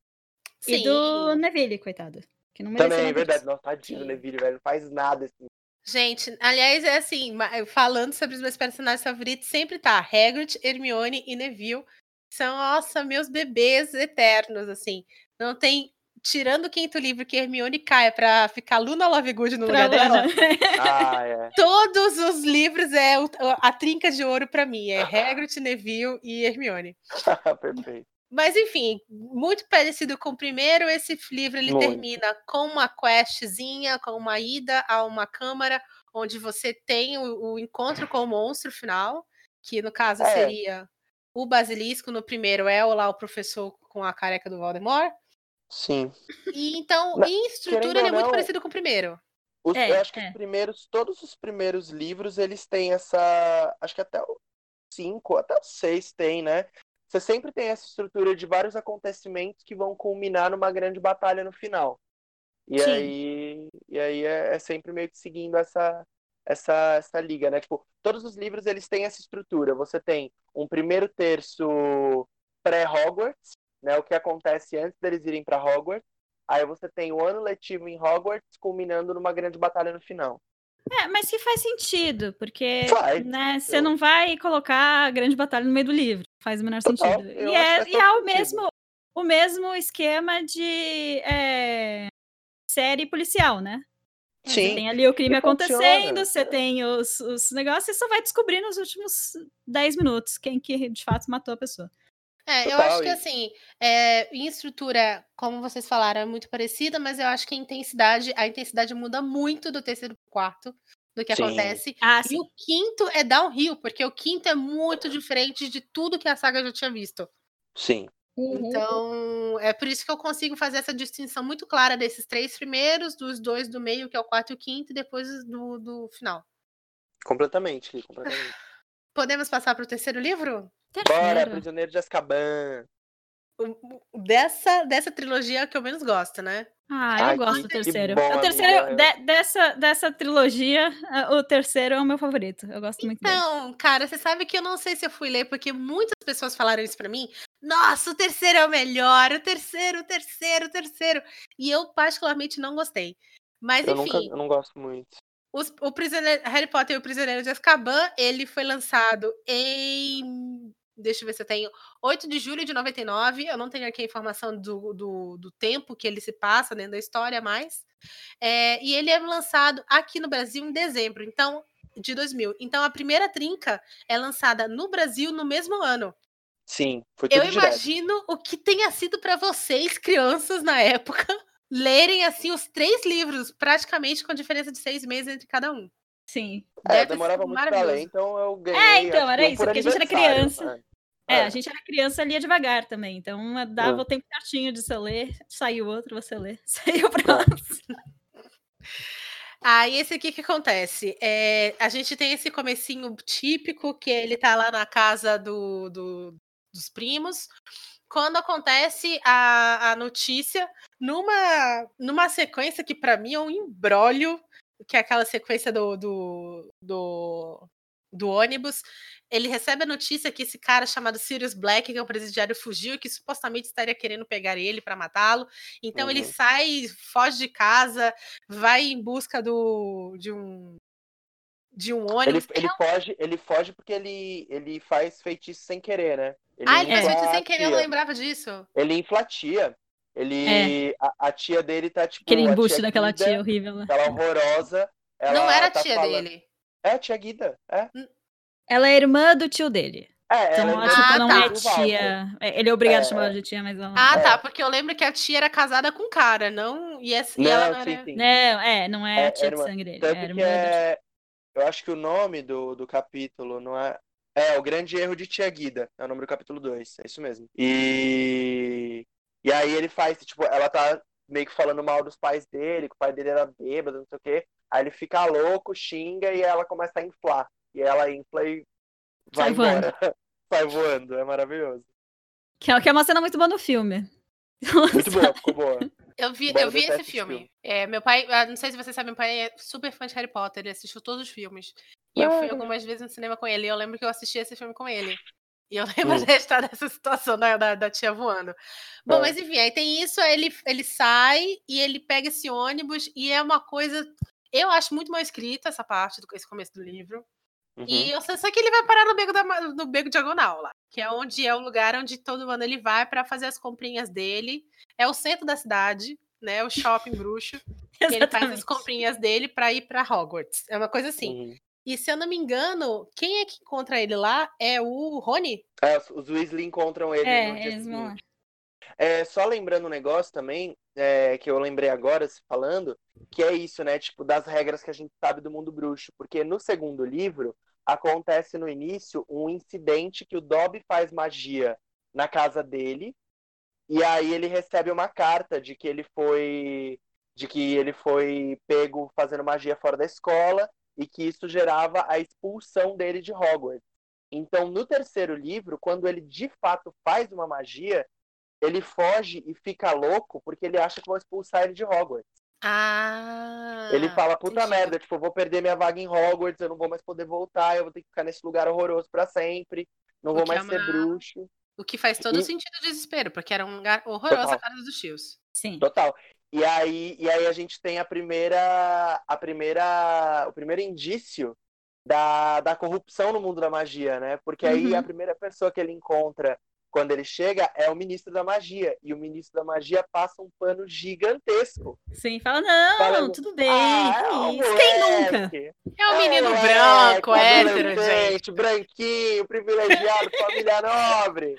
E do Neville, coitado. Que não Também, é verdade. Nossa, tadinho do Sim. Neville, velho. Não faz nada assim. Gente, aliás, é assim, falando sobre os meus personagens favoritos, sempre tá Hagrid, Hermione e Neville. São, nossa, meus bebês eternos, assim. Não tem, tirando o quinto livro que Hermione cai pra ficar Luna Lovegood no Pra lugar dela. [laughs] Ah, é. todos os livros é a trinca de ouro pra mim. É [laughs] Hagrid, Neville e Hermione. [laughs] Perfeito. Mas enfim, muito parecido com o primeiro, esse livro ele Muito. termina com uma questzinha, com uma ida a uma câmara onde você tem o, o encontro com o monstro final, que no caso É. seria o basilisco, no primeiro é o lá o professor com a careca do Voldemort. Sim. E então, Na- em estrutura, ele é muito não, parecido com o primeiro. Os- É, eu acho que é. os primeiros, todos os primeiros livros, eles têm essa. Acho que até o 5, até o 6 tem, né? Você sempre tem essa estrutura de vários acontecimentos que vão culminar numa grande batalha no final. E Sim. aí, e aí é, é sempre meio que seguindo essa, essa, essa liga, né? Tipo, todos os livros eles têm essa estrutura. Você tem um primeiro terço pré-Hogwarts, né? O que acontece antes deles irem para Hogwarts. Aí você tem o ano letivo em Hogwarts, culminando numa grande batalha no final. É, mas que faz sentido, porque Faz. né, você Eu- não vai colocar a grande batalha no meio do livro. Faz o menor Total, sentido. E é, e é o mesmo, o mesmo esquema de é, série policial, né? Você Sim. tem ali o crime E funciona. acontecendo, você tem os, os negócios, e só vai descobrir nos últimos 10 minutos quem que de fato matou a pessoa. É, eu Total, acho que e- assim, é, em estrutura, como vocês falaram, é muito parecida, mas eu acho que a intensidade, a intensidade muda muito do terceiro pro quarto do que Sim. acontece. Ah, E sim. o quinto é downhill, porque o quinto é muito diferente de tudo que a saga já tinha visto. Sim. Uhum. Então, é por isso que eu consigo fazer essa distinção muito clara desses três primeiros, dos dois do meio, que é o quarto e o quinto, e depois do, do final. Completamente, completamente. [laughs] Podemos passar para o terceiro livro? Bora, Terceiro. Prisioneiro de Azkaban. O- Dessa, dessa trilogia é o que eu menos gosto, né? Ah, eu Ai, gosto do terceiro. bom, o terceiro amiga. de- dessa, dessa trilogia, ah, o terceiro é o meu favorito. Eu gosto muito dele. Então, cara, você sabe que eu não sei se eu fui ler, porque muitas pessoas falaram isso pra mim. Nossa, o terceiro é o melhor, o terceiro, o terceiro, o terceiro. E eu, particularmente, não gostei. Mas, Eu nunca, enfim, eu não gosto muito. os- o prisioneiro, Harry Potter e o Prisioneiro de Azkaban, ele foi lançado em. Deixa eu ver se eu tenho. 8 de julho de 99. Eu não tenho aqui a informação do, do, do tempo que ele se passa dentro da história mais. É, e ele é lançado aqui no Brasil em dezembro, então, de 2000. Então, a primeira trinca é lançada no Brasil no mesmo ano. Sim, foi tudo Eu direto. imagino o que tenha sido para vocês, crianças, na época, [laughs] lerem assim os três livros, praticamente com diferença de seis meses entre cada um. Sim. É, demorava muito pra ler, então eu ganhei. É, então, era isso, por porque a gente era aniversário, criança. né? É, É. a gente era criança, lia devagar também. Então dava É. o tempo certinho de você ler, saiu outro, você lê. [laughs] Saiu É. nós. Aí, esse aqui que acontece? É, a gente tem esse comecinho típico, que ele tá lá na casa do, do- dos primos. Quando acontece a, a notícia, numa, numa sequência que para mim é um embrólio, que é aquela sequência do, do, do, do ônibus, ele recebe a notícia que esse cara chamado Sirius Black, que é um presidiário, fugiu e que supostamente estaria querendo pegar ele para matá-lo. Então uhum. ele sai, foge de casa, vai em busca do de um de um ônibus. Ele, ele é foge, ele foge porque ele, ele faz feitiço sem querer, né? Ele ah, ele faz feitiço sem querer, eu não lembrava disso. Ele inflatia. Ele. É. A, a, tia dele tá tipo. Aquele embuste daquela Guida, tia horrível. Aquela horrorosa. não era tá a tia falando... dele. É, a tia Guida. É. Ela é irmã do tio dele. É, então, ela é tipo, ah, não tá. é tia. É, ele é obrigado é. a chamar ela de tia, mas não. Ah, tá, porque eu lembro que a tia era casada com um cara, não. E, essa, não, e ela não sim, era. Sim. Não, é, não é, a tia de sangue dele. Tanto é que é... Eu acho que o nome do, do capítulo não é. É, o grande erro de Tia Guida. É o nome do capítulo 2. É isso mesmo. E. E aí ele faz, tipo, ela tá meio que falando mal dos pais dele, que o pai dele era bêbado, não sei o quê. Aí ele fica louco, xinga e ela começa a inflar. E ela infla e vai Sai embora. [laughs] Sai voando. É maravilhoso. Que é, que é uma cena muito boa no filme. [laughs] Muito boa, ficou boa. Eu vi, eu vi esse filme. filme. É, meu pai, ah, não sei se você sabe, meu pai é super fã de Harry Potter, ele assistiu todos os filmes. E eu fui algumas vezes no cinema com ele, e eu lembro que eu assisti esse filme com ele. E eu [laughs] lembro hum. de estar nessa situação da, da, da tia voando. Bom, é. mas enfim, aí tem isso, aí ele, ele sai e ele pega esse ônibus, e é uma coisa. Eu acho muito mal escrita essa parte, do, esse começo do livro. Uhum. E eu sei só que ele vai parar no beco, da, no beco diagonal lá, que é onde é o lugar onde todo ano ele vai para fazer as comprinhas dele. É o centro da cidade, né? O shopping bruxo. [laughs] ele faz as comprinhas dele para ir para Hogwarts. É uma coisa assim. Uhum. E se eu não me engano, quem é que encontra ele lá é o Rony? É, os Weasley encontram ele é, no dia. É, só lembrando um negócio também, é, que eu lembrei agora, se falando, que é isso, né? Tipo, das regras que a gente sabe do mundo bruxo. Porque no segundo livro, acontece no início um incidente que o Dobby faz magia na casa dele, e aí ele recebe uma carta de que ele foi de que ele foi pego fazendo magia fora da escola e que isso gerava a expulsão dele de Hogwarts. Então, no terceiro livro, quando ele de fato faz uma magia, ele foge e fica louco porque ele acha que vão expulsar ele de Hogwarts. Ah. Ele fala, puta entendi. merda, tipo, eu vou perder minha vaga em Hogwarts, eu não vou mais poder voltar, eu vou ter que ficar nesse lugar horroroso para sempre, não o vou mais é uma... ser bruxo. O que faz todo e... sentido de desespero, porque era um lugar horroroso Total. a casa dos tios. Sim. Total. E aí, e aí a gente tem a primeira, a primeira, o primeiro indício da, da corrupção no mundo da magia, né? Porque aí uhum. a primeira pessoa que ele encontra quando ele chega, é o ministro da magia. E o ministro da magia passa um pano gigantesco. Sim, fala, não, Falando, tudo bem. Ah, é isso. Quem nunca? É um menino é, branco, é, hétero, gente. Branquinho, privilegiado, família nobre.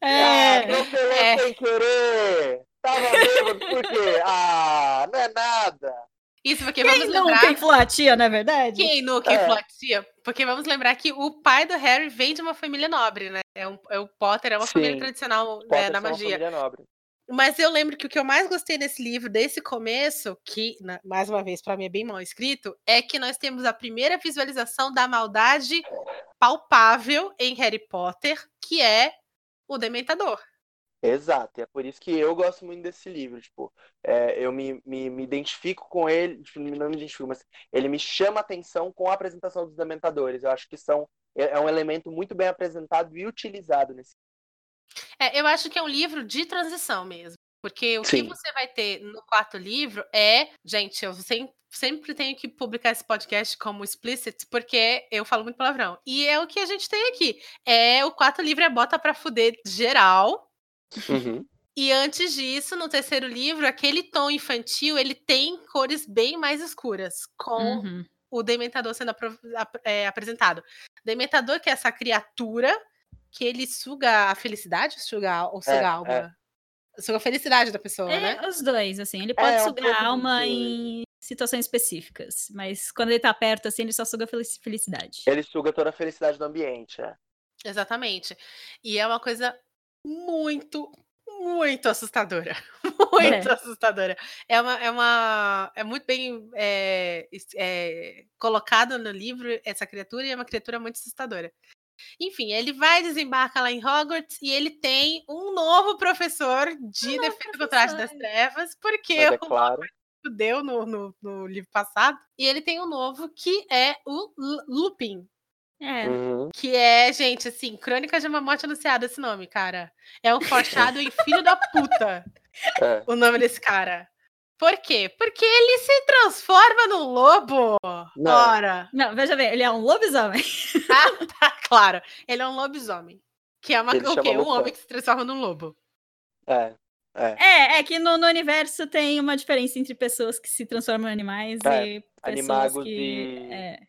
É. Ah, não é. sem querer. Tava bêbado por quê? Ah, não é nada. Isso porque Quem vamos lembrar. Quem não é verdade? Quem nunca é. Porque vamos lembrar que o pai do Harry vem de uma família nobre, né? É, um, é o Potter, é uma Sim. família tradicional né, da magia. Mas eu lembro que o que eu mais gostei nesse livro, desse começo, que, na, mais uma vez, para mim é bem mal escrito, é que nós temos a primeira visualização da maldade palpável em Harry Potter, que é o Dementador. Exato, e é por isso que eu gosto muito desse livro. Tipo, é, eu me, me, me, identifico com ele, tipo, não me identifico, mas ele me chama atenção com a apresentação dos Dementadores. Eu acho que são é, é um elemento muito bem apresentado e utilizado nesse. É, eu acho que é um livro de transição mesmo. Porque o Sim. que você vai ter no quarto livro é. Gente, eu sempre, sempre tenho que publicar esse podcast como explicit, porque eu falo muito palavrão. E é o que a gente tem aqui. É o quarto livro é bota pra fuder geral Uhum. E antes disso, no terceiro livro, aquele tom infantil, ele tem cores bem mais escuras, com uhum. o Dementador sendo é, apresentado. Dementador, que é essa criatura que ele suga a felicidade, suga, ou suga é, a alma? É. Suga a felicidade da pessoa, é, né? Os dois, assim. Ele pode é, sugar a alma em situações específicas, mas quando ele tá perto, assim, ele só suga a felicidade. Ele suga toda a felicidade do ambiente, é. Exatamente. E é uma coisa muito, muito assustadora. [laughs] Muito é. assustadora. É uma, é uma. É muito bem é, é, colocado no livro essa criatura e é uma criatura muito assustadora. Enfim, ele vai desembarcar lá em Hogwarts e ele tem um novo professor de defesa contra das trevas, porque é o claro. deu no, no, no, livro passado. E ele tem um novo que é o Lupin, É. Uhum. Que é, gente, assim, Crônica de uma Morte Anunciada esse nome, cara. É um foreshadowing filho da puta [laughs] É. o nome desse cara. Por quê? Porque ele se transforma num lobo. Não. Ora. Não, veja bem, ele é um lobisomem. [laughs] Ah, tá, claro. Ele é um lobisomem. Que é uma, Ele o quê? Um homem que se transforma num lobo. É. É, é que no, no universo tem uma diferença entre pessoas que se transformam em animais É, e pessoas animagos que... e- É,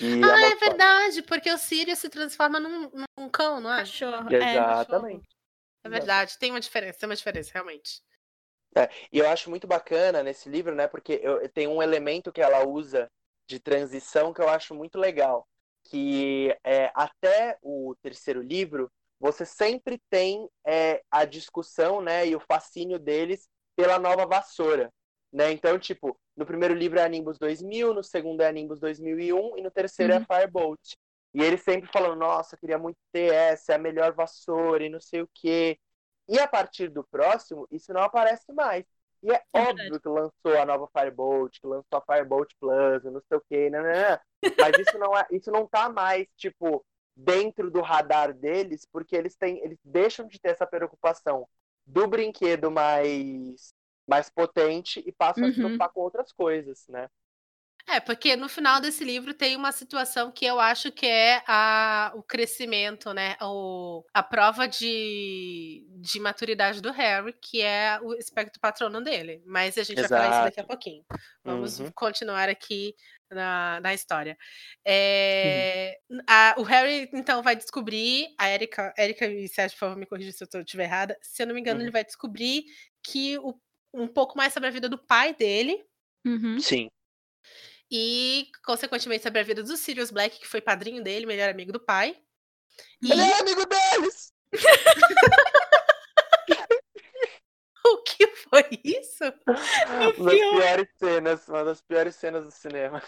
E Ah, é verdade, porque o Sirius se transforma num, num cão, não é? cachorro. É, Exatamente. É verdade, tem uma diferença, tem uma diferença, realmente. E eu acho muito bacana nesse livro, né? Porque eu, tem um elemento que ela usa de transição que eu acho muito legal. Que é, até o terceiro livro, você sempre tem é, a discussão né, e o fascínio deles pela nova vassoura. Né? Então, tipo, no primeiro livro é a Nimbus 2000, no segundo é a Nimbus 2001 e no terceiro é Uhum. a Firebolt. E eles sempre falando, nossa, eu queria muito ter essa, é a melhor vassoura e não sei o quê. E a partir do próximo, isso não aparece mais. E é, É óbvio que lançou a nova Firebolt, que lançou a Firebolt Plus, não sei o quê, né, né, né. Mas isso não, é, isso não tá mais, tipo, dentro do radar deles, porque eles têm, eles deixam de ter essa preocupação do brinquedo mais, mais potente e passam a se Uhum. preocupar com outras coisas, né? É, porque no final desse livro tem uma situação que eu acho que é a, o crescimento, né? O, a prova de, de maturidade do Harry, que é o espectro patrono dele. Mas a gente vai falar isso daqui a Exato. pouquinho. Vamos Uhum. continuar aqui na, na história. É, a- o Harry, então, vai descobrir. A Erika, Erika e Sérgio, por favor, me corrija se eu estiver errada. Se eu não me engano, Uhum. ele vai descobrir que o- um pouco mais sobre a vida do pai dele. Uhum. Sim. E, consequentemente, sobre a vida do Sirius Black, que foi padrinho dele, melhor amigo do pai. E Ele é amigo deles! [laughs] o que foi isso? Uma das piores cenas, uma das piores cenas do cinema.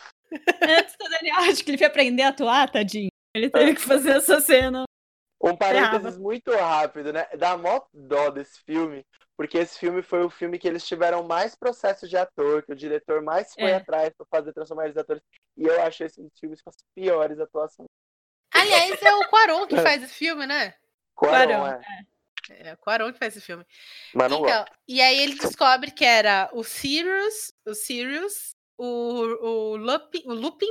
Antes do Daniel Radcliffe aprender a atuar, tadinho. Ele teve que fazer essa cena. Um parênteses muito rápido, né? Dá mó dó desse filme, porque esse filme foi o filme que eles tiveram mais processo de ator, que o diretor mais foi É. atrás pra fazer transformar eles em atores. E eu achei esse um dos filmes com as piores atuações. Aliás, é o Quaron que [laughs] faz esse filme, né? Quaron, Quaron, é. É o Quaron que faz esse filme. Mas não Então, gosto. e aí ele descobre que era o Sirius, o Sirius, o, o, Lupin, o Lupin,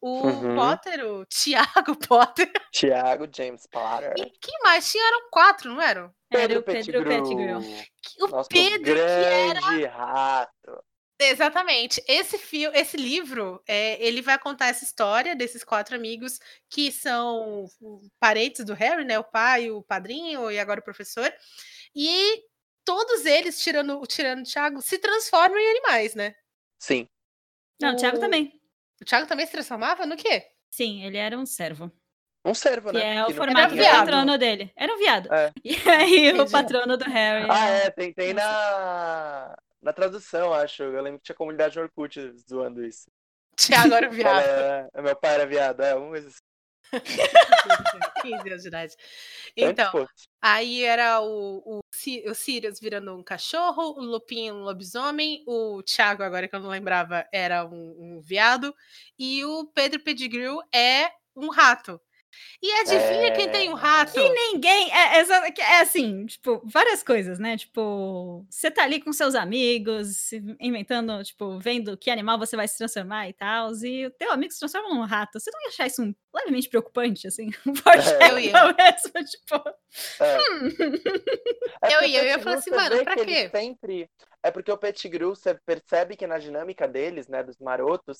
o Uhum. Potter, o Thiago [laughs] Potter. Thiago James Potter. E quem mais? Tinha, eram quatro, não eram? Era o Pedro Pettigrew. O Nosso Pedro, que era grande rato. Exatamente. Esse fio, esse livro, é, ele vai contar essa história desses quatro amigos que são parentes do Harry, né? O pai, o padrinho e agora o professor. E todos eles, tirando, tirando o Thiago, se transformam em animais, né? Sim. Não, o Thiago O- também. O Thiago também se transformava no quê? Sim, ele era um servo. Um servo, Que né? é o Que formato do é- viado. patrono dele. Era um viado. É. [laughs] E aí o Entendi. patrono do Harry. Ah, é- é, tem, tem na, na tradução, acho. Eu lembro que tinha comunidade no Orkut zoando isso. Thiago era [laughs] o viado. Fala, meu pai era viado, é, um coisa 15 anos de idade. Então. Aí era o, o, o Sirius virando um cachorro, o Lupin um lobisomem, o Thiago, agora que eu não lembrava, era um, um viado, e o Pedro Pettigrew é um rato. E adivinha quem tem um rato? E ninguém. É, é, é assim, tipo, várias coisas, né? Tipo, você tá ali com seus amigos, se inventando, tipo, vendo que animal você vai se transformar e tal, e o teu amigo se transforma num rato. Você não ia achar isso um, levemente preocupante, assim? [laughs] Um Eu ia. mesmo, [laughs] tipo. É. É Eu porque ia, eu ia falar assim, você mano, pra que quê? Sempre... É porque o Pettigrew, você percebe que na dinâmica deles, né, dos marotos,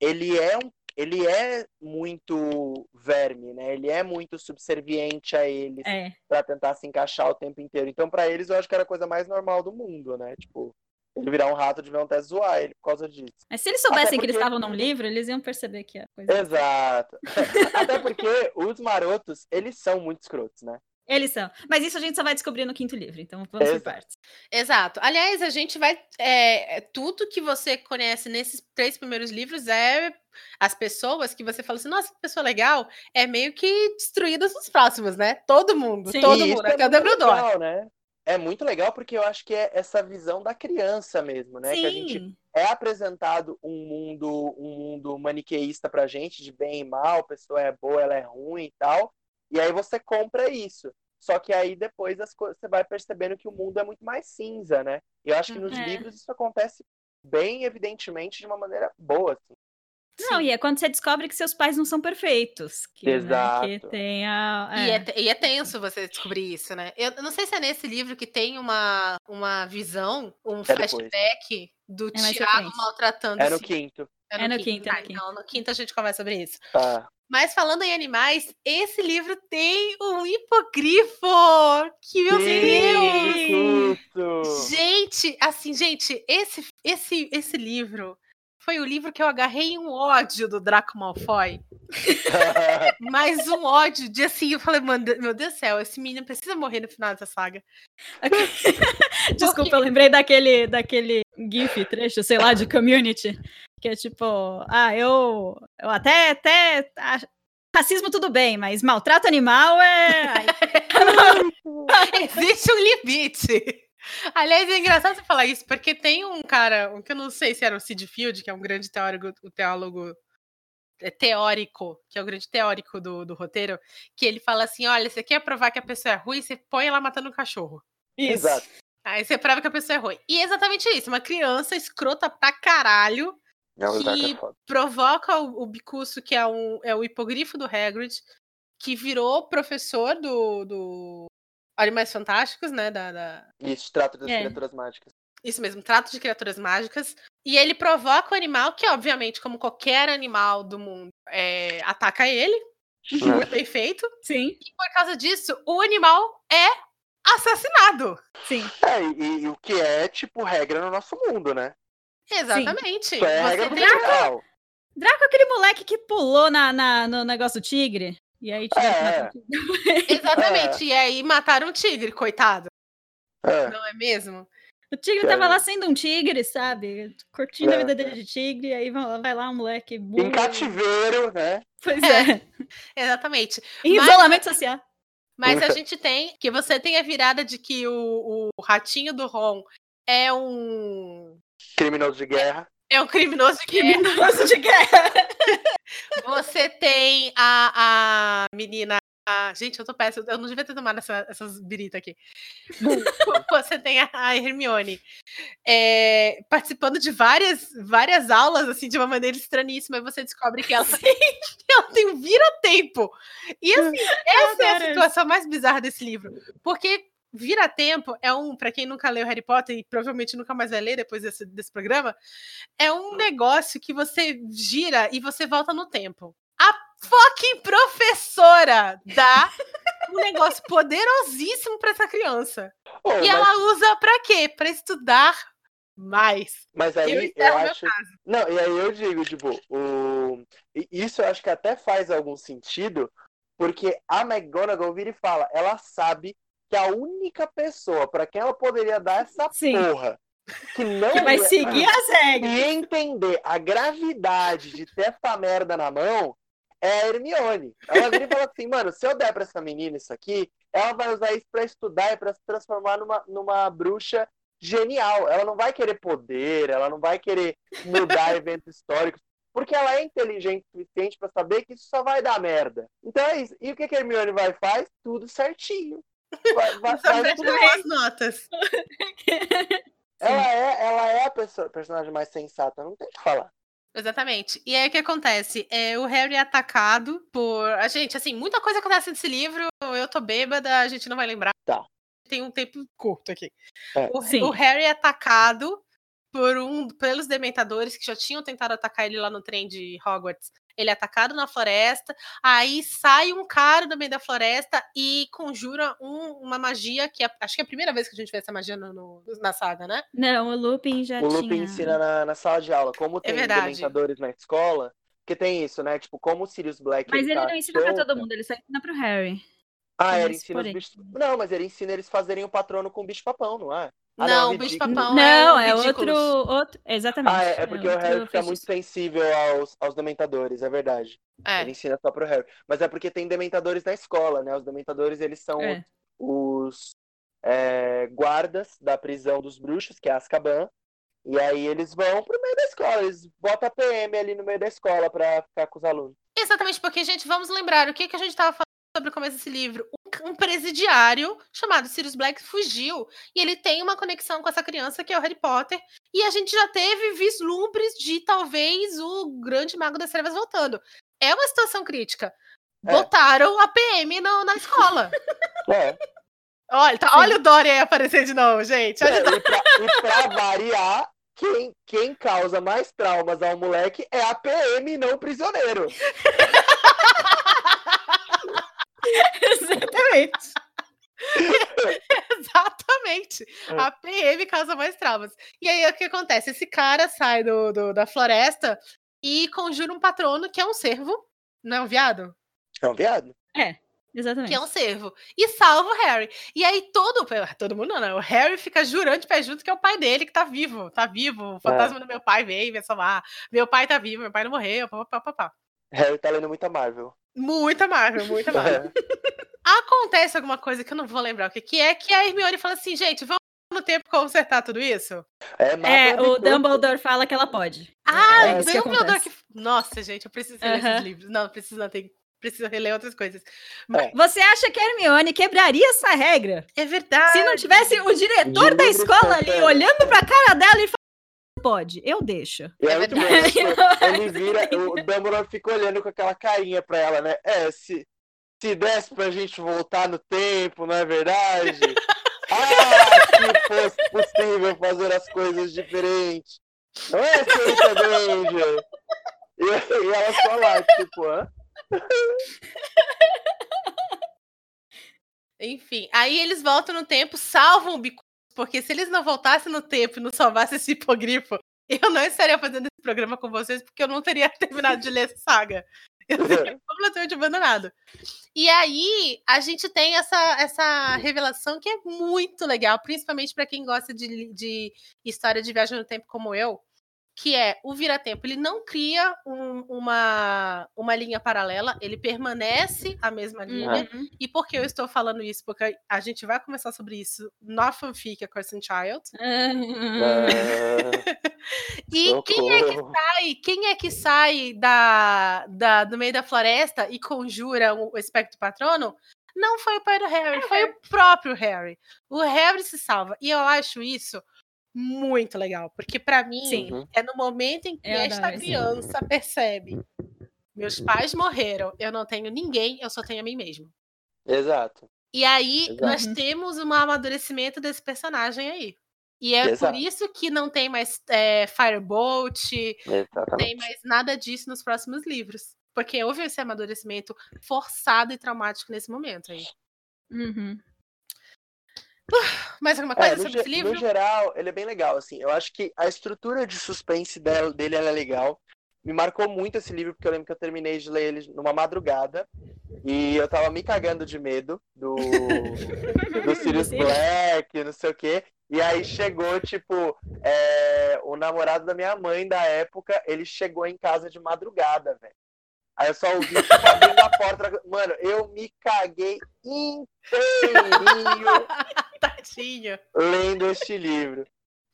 ele é um ele é muito verme, né? Ele é muito subserviente a eles É. pra tentar se encaixar o tempo inteiro. Então, pra eles, eu acho que era a coisa mais normal do mundo, né? Tipo, ele virar um rato, deviam até zoar ele por causa disso. Mas se eles soubessem que eles porque- estavam num livro, eles iam perceber que a coisa. [laughs] Exato. Até porque os marotos, eles são muito escrotos, né? Eles são. Mas isso a gente só vai descobrir no quinto livro, então vamos por Exato. partes. Exato. Aliás, a gente vai. é, é, tudo que você conhece nesses três primeiros livros é as pessoas que você fala assim, nossa, que pessoa legal, é meio que destruídas nos próximos, né? Todo mundo, Sim. todo mundo. É é muito legal, né? é muito legal porque eu acho que é essa visão da criança mesmo, né? Sim. Que a gente é apresentado um mundo, um mundo maniqueísta pra gente, de bem e mal, a pessoa é boa, ela é ruim e tal. E aí você compra isso. Só que aí depois as coisas, você vai percebendo que o mundo é muito mais cinza, né? E eu acho que nos É. livros isso acontece bem evidentemente de uma maneira boa, assim. Não, e é quando você descobre que seus pais não são perfeitos. Que, né, Exato. que tem a. E, é. é, e é tenso você descobrir isso, né? Eu não sei se é nesse livro que tem uma, uma visão, um É depois. flashback do É Tiago maltratando É no esse- quinto. É no quinto, é no Ah, quinto. Então, no quinto a gente conversa sobre isso. Tá. Mas falando em animais, esse livro tem um hipogrifo! Que meu Deus! Sim! Gente, assim, gente, esse, esse, esse livro foi o livro que eu agarrei um ódio do Draco Malfoy. [laughs] Mas um ódio de assim, eu falei, mano, meu Deus do céu, esse menino precisa morrer no final dessa saga. [laughs] Desculpa, eu lembrei daquele, daquele GIF, trecho, sei lá, de community. Que é tipo, ah, eu, eu até, até. Racismo tudo bem, mas maltrato animal é. Ai, [laughs] Existe um limite. Aliás, é engraçado você falar isso, porque tem um cara, que eu não sei se era o Sid Field, que é um grande teórico, o teólogo é, teórico, que é o grande teórico do, do roteiro, que ele fala assim: olha, você quer provar que a pessoa é ruim, você põe ela matando um cachorro. Isso. Exato. Aí você prova que a pessoa é ruim. E é exatamente isso, uma criança escrota pra caralho, Não, Draco Que- é provoca o, o Bicuço, que é, um, é o hipogrifo do Hagrid, que virou professor do, do Animais Fantásticos, né, da- da, Isso, trata das É. criaturas mágicas. Isso mesmo, trato de criaturas mágicas. E ele provoca o animal, que, obviamente, como qualquer animal do mundo, é, ataca ele. Muito bem feito. Sim, E por causa disso, o animal é assassinado. sim. É, e, e o que é, tipo, regra no nosso mundo, né? Exatamente. Isso é regra. Draco é aquele moleque que pulou na, na- no negócio do tigre. E aí É. matar o tigre. [laughs] Exatamente. E aí mataram o tigre, coitado. É. Não é mesmo? O tigre tava é- lá sendo um tigre, sabe? Curtindo a É. vida dele de tigre, aí vai lá- vai lá um moleque burro. Em cativeiro, né? Pois é. [laughs] Exatamente. Em Mas- isolamento social. Mas a [laughs] gente tem que você tem a virada de que o, o ratinho do Ron é um Criminoso de guerra. É um criminoso de guerra. Criminoso de guerra. [laughs] Você tem a, a menina. a- gente, eu tô péssima. Eu não devia ter tomado essa- essas biritas aqui. [laughs] Você tem a, a Hermione é, participando de várias, várias aulas, assim, de uma maneira estranhíssima. E você descobre que ela, [laughs] ela tem um vira-tempo. E assim, essa é a situação mais bizarra desse livro. Porque vira-tempo é um, pra quem nunca leu Harry Potter e provavelmente nunca mais vai ler depois desse, desse programa, é um negócio que você gira e você volta no tempo. A fucking professora dá um negócio [laughs] poderosíssimo pra essa criança. Ô, E mas, ela usa pra quê? Pra estudar mais. mas eu aí eu, meu acho. Não, e aí eu digo, tipo, o... isso eu acho que até faz algum sentido, porque a McGonagall vira e fala, ela sabe que a única pessoa pra quem ela poderia dar essa Sim. porra que não Que vai ia- seguir as regras. e entender a gravidade de ter essa merda na mão é a Hermione. Ela vira e fala assim, mano, se eu der pra essa menina isso aqui, ela vai usar isso pra estudar e pra se transformar numa, numa bruxa genial. Ela não vai querer poder, ela não vai querer mudar [laughs] eventos históricos, porque ela é inteligente o suficiente pra saber que isso só vai dar merda. Então é isso. E o que, que a Hermione vai faz? Tudo certinho. Vai, [laughs] vai, presta tudo boas notas. ela é, ela é a pessoa- personagem mais sensata, não tem o que falar. Exatamente. E aí o que acontece? É, o Harry é atacado por. A gente, assim, muita coisa acontece nesse livro. Eu tô bêbada, a gente não vai lembrar. Tá. Tem um tempo curto aqui. É. O, o Harry é atacado por um, pelos dementadores que já tinham tentado atacar ele lá no trem de Hogwarts. Ele é atacado na floresta, aí sai um cara do meio da floresta e conjura um- uma magia que é- acho que é a primeira vez que a gente vê essa magia no- no- na saga, né? Não, o Lupin já o Lupin tinha. ensina na, na sala de aula, como tem verdade. dementadores na escola, que tem isso, né? Tipo, como o Sirius Black. Mas ele tá não ensina pra todo mundo, ele só ensina pro Harry. Ah, Tem ele ensina os bichos. Não, mas ele ensina eles fazerem o patrono com o bicho-papão, não é? Ah, não, é o bicho papão não, é, é o outro, outro. Exatamente. Ah, é, é porque o outro Harry fica muito feitiço. sensível aos, aos dementadores, é verdade. É. Ele ensina só pro Harry. Mas é porque tem dementadores na escola, né? Os dementadores, eles são É. os. é, guardas da prisão dos bruxos, que é Azkaban, e aí eles vão pro meio da escola, eles botam a PM ali no meio da escola pra ficar com os alunos. Exatamente, porque, gente, vamos lembrar o que, que a gente tava falando sobre o começo desse livro. Um, presidiário chamado Sirius Black fugiu e ele tem uma conexão com essa criança que é o Harry Potter. E a gente já teve vislumbres de talvez o grande mago das trevas voltando. É uma situação crítica. É. Botaram a PM no- na escola. [laughs] É. olha, tá- olha o Dorian aí aparecer de novo, gente. É, e, pra, e pra variar, quem, quem causa mais traumas ao moleque é a PM não o prisioneiro. [laughs] Exatamente. [laughs] Exatamente. É. A PM causa mais traumas. E aí, o que acontece? Esse cara sai do, do- da floresta e conjura um patrono que é um cervo, não é um viado? É um viado? Exatamente. Que é um cervo. E salva o Harry. E aí todo, todo mundo não, né? O Harry fica jurando de pé junto que é o pai dele que tá vivo. Tá vivo. O fantasma do meu pai veio me salvar. Meu pai tá vivo, meu pai não morreu. Pá, pá, pá, pá. Harry tá lendo muita Marvel. Muita Marvel, muita [laughs] Marvel. Acontece alguma coisa que eu não vou lembrar o que, que é, que a Hermione fala assim, gente, vamos no tempo consertar tudo isso? É, É, o. Dumbledore fala que ela pode. Ah, é isso que Dumbledore acontece. que... Nossa, gente, eu preciso ler esses livros. Não, preciso não, tem... preciso reler outras coisas. Você acha que a Hermione quebraria essa regra? É verdade. Se não tivesse o diretor da escola ali olhando pra cara dela e falando, pode, eu deixo. E é É muito bom, verdade. tipo, [laughs] ele vira, o Dumbledore fica olhando com aquela carinha pra ela, né? É, se, se desse pra gente voltar no tempo, não é verdade? [laughs] Ah, se fosse possível fazer as coisas diferentes. Não é, senhorita Granger? E, e ela só lá, tipo, hã? Enfim, aí eles voltam no tempo, salvam o bico, porque se eles não voltassem no tempo e não salvassem esse hipogrifo, eu não estaria fazendo esse programa com vocês, porque eu não teria [laughs] terminado de ler essa saga. Eu teria completamente abandonado. E aí, a gente tem essa, essa revelação que é muito legal, principalmente para quem gosta de, de história de viagem no tempo como eu, que é o vira-tempo. Ele não cria um- uma, uma linha paralela, ele permanece a mesma linha. Uhum. E por que eu estou falando isso? Porque a gente vai conversar sobre isso na fanfic A Cursed Child. Ah, [laughs] E quem é que socorro. sai? Quem é que sai da, da, do meio da floresta e conjura o, o espectro patrono? Não foi o pai do Harry, foi o próprio Harry. O Harry se salva. E eu acho isso muito legal, porque pra mim Sim. Uhum. é no momento em que Eu esta adoro isso. criança percebe. Meus pais morreram, eu não tenho ninguém, eu só tenho a mim mesmo. Exato. E aí Exato. nós temos um amadurecimento desse personagem aí. E é Exato. por isso que não tem mais é, Firebolt, não tem mais nada disso nos próximos livros. Porque houve esse amadurecimento forçado e traumático nesse momento aí. Uhum. Mais alguma É, coisa no, sobre ge- esse livro? no geral, ele é bem legal, assim. Eu acho que a estrutura de suspense dele ela é legal. Me marcou muito esse livro, porque eu lembro que eu terminei de ler ele numa madrugada. E eu tava me cagando de medo do, do [laughs] Sirius. Black, não sei o quê. E aí chegou, tipo, é, o namorado da minha mãe da época, ele chegou em casa de madrugada, velho. Aí eu só ouvi abrindo a porta. Mano, eu me caguei inteirinho [laughs] Tadinho. lendo este livro.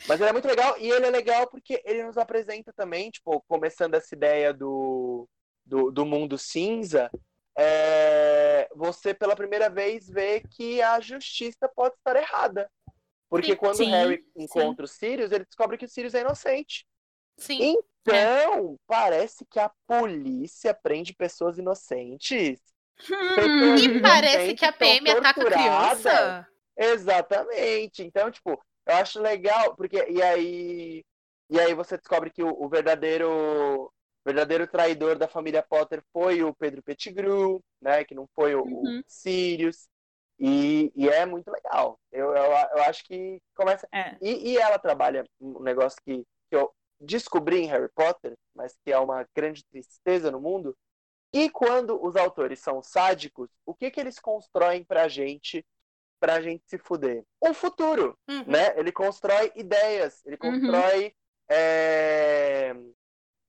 Mas ele é muito legal e ele é legal porque ele nos apresenta também, tipo, começando essa ideia do, do, do mundo cinza, é, você pela primeira vez vê que a justiça pode estar errada. Porque Sim. quando Sim, o Harry encontra o Sirius, ele descobre que o Sirius é inocente. Sim. Então, parece que a polícia prende pessoas inocentes. Hum. E parece que a PM ataca criança. Exatamente. Então, tipo, eu acho legal, porque e aí e aí você descobre que o, o verdadeiro o verdadeiro traidor da família Potter foi o Pedro Pettigrew, né, que não foi o, o Uhum. Sirius. E, e é muito legal. Eu, eu, eu acho que começa É. e, e ela trabalha um negócio que, que eu descobri em Harry Potter, mas que é uma grande tristeza no mundo. E quando os autores são sádicos, o que que eles constroem pra gente, pra gente se fuder? Um futuro, Uhum. né? Ele constrói ideias, ele Uhum. constrói é,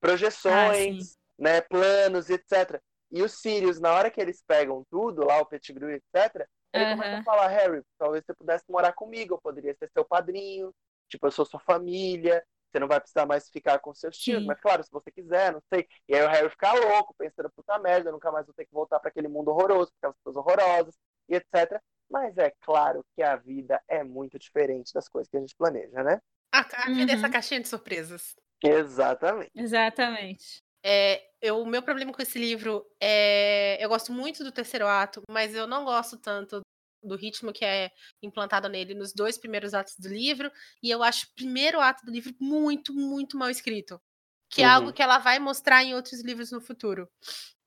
projeções, né? Planos, etc. E os Sirius, na hora que eles pegam tudo, lá o Pettigrew, etc., Ele uhum. começa a falar, Harry, talvez você pudesse morar comigo, eu poderia ser seu padrinho, tipo, eu sou sua família, você não vai precisar mais ficar com seus tios, mas claro, se você quiser, não sei. E aí o Harry fica louco, pensando, puta merda, eu nunca mais vou ter que voltar para aquele mundo horroroso, aquelas pessoas horrorosas, e etc. Mas é claro que a vida é muito diferente das coisas que a gente planeja, né? A, a vida uhum. é essa uhum. caixinha de surpresas. Exatamente. Exatamente. É, eu, o meu problema com esse livro é. Eu gosto muito do terceiro ato, mas eu não gosto tanto do ritmo que é implantado nele nos dois primeiros atos do livro, e eu acho o primeiro ato do livro muito, muito mal escrito. Que uhum. é algo uhum. que ela vai mostrar em outros livros no futuro.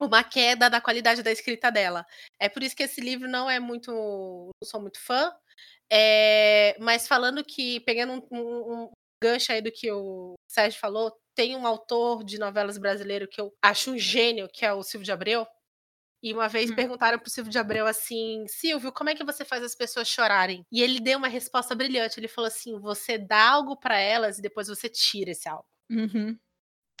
Uma queda da qualidade da escrita dela. É por isso que esse livro não é muito. Não sou muito fã. É, mas falando que, pegando um, um, um gancho aí do que o Sérgio falou, tem um autor de novelas brasileiro que eu acho um gênio, que é o Silvio de Abreu. E uma vez hum. perguntaram pro Silvio de Abreu assim: Silvio, como é que você faz as pessoas chorarem? E ele deu uma resposta brilhante. Ele falou assim: você dá algo para elas e depois você tira esse algo. Uhum.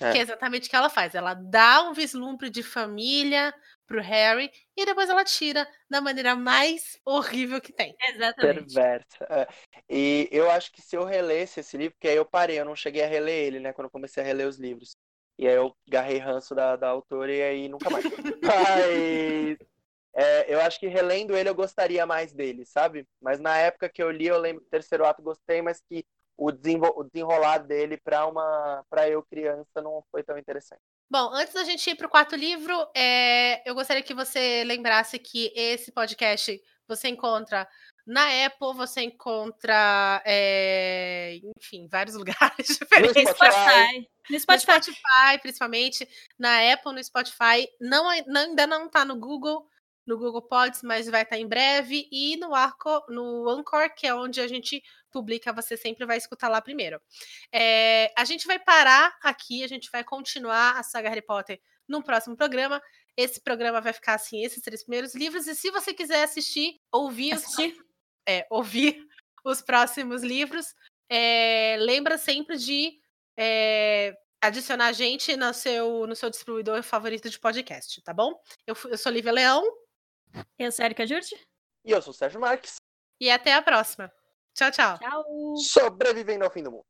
É. Que é exatamente o que ela faz. Ela dá um vislumbre de família pro Harry e depois ela tira da maneira mais horrível que tem. Exatamente. Perversa. É. E eu acho que se eu relesse esse livro, porque aí eu parei, eu não cheguei a reler ele, né? Quando eu comecei a reler os livros. E aí eu garrei ranço da, da autora e aí nunca mais. [laughs] Mas é, eu acho que relendo ele eu gostaria mais dele, sabe? Mas na época que eu li, eu lembro que o terceiro ato gostei, mas que o, o desenrolar dele para uma para eu criança não foi tão interessante. Bom, antes da gente ir para o quarto livro, é, eu gostaria que você lembrasse que esse podcast você encontra na Apple você encontra, é, enfim, vários [laughs] lugares diferentes. No Spotify. No Spotify. no Spotify. principalmente. Na Apple, no Spotify. Não, ainda não está no Google, no Google Pods, mas vai estar tá em breve. E no, Arco, no Anchor, que é onde a gente publica, você sempre vai escutar lá primeiro. É, a gente vai parar aqui, a gente vai continuar a saga Harry Potter no próximo programa. Esse programa vai ficar assim, esses três primeiros livros. E se você quiser assistir, ouvir, assistir é, ouvir [laughs] os próximos livros, é, lembra sempre de é, adicionar a gente no seu, no seu distribuidor favorito de podcast, tá bom? Eu, eu sou Lívia Leão. Eu sou Erika Jurti. E eu sou Sérgio Marques. E até a próxima. Tchau, tchau. Tchau. Sobrevivendo ao fim do mundo.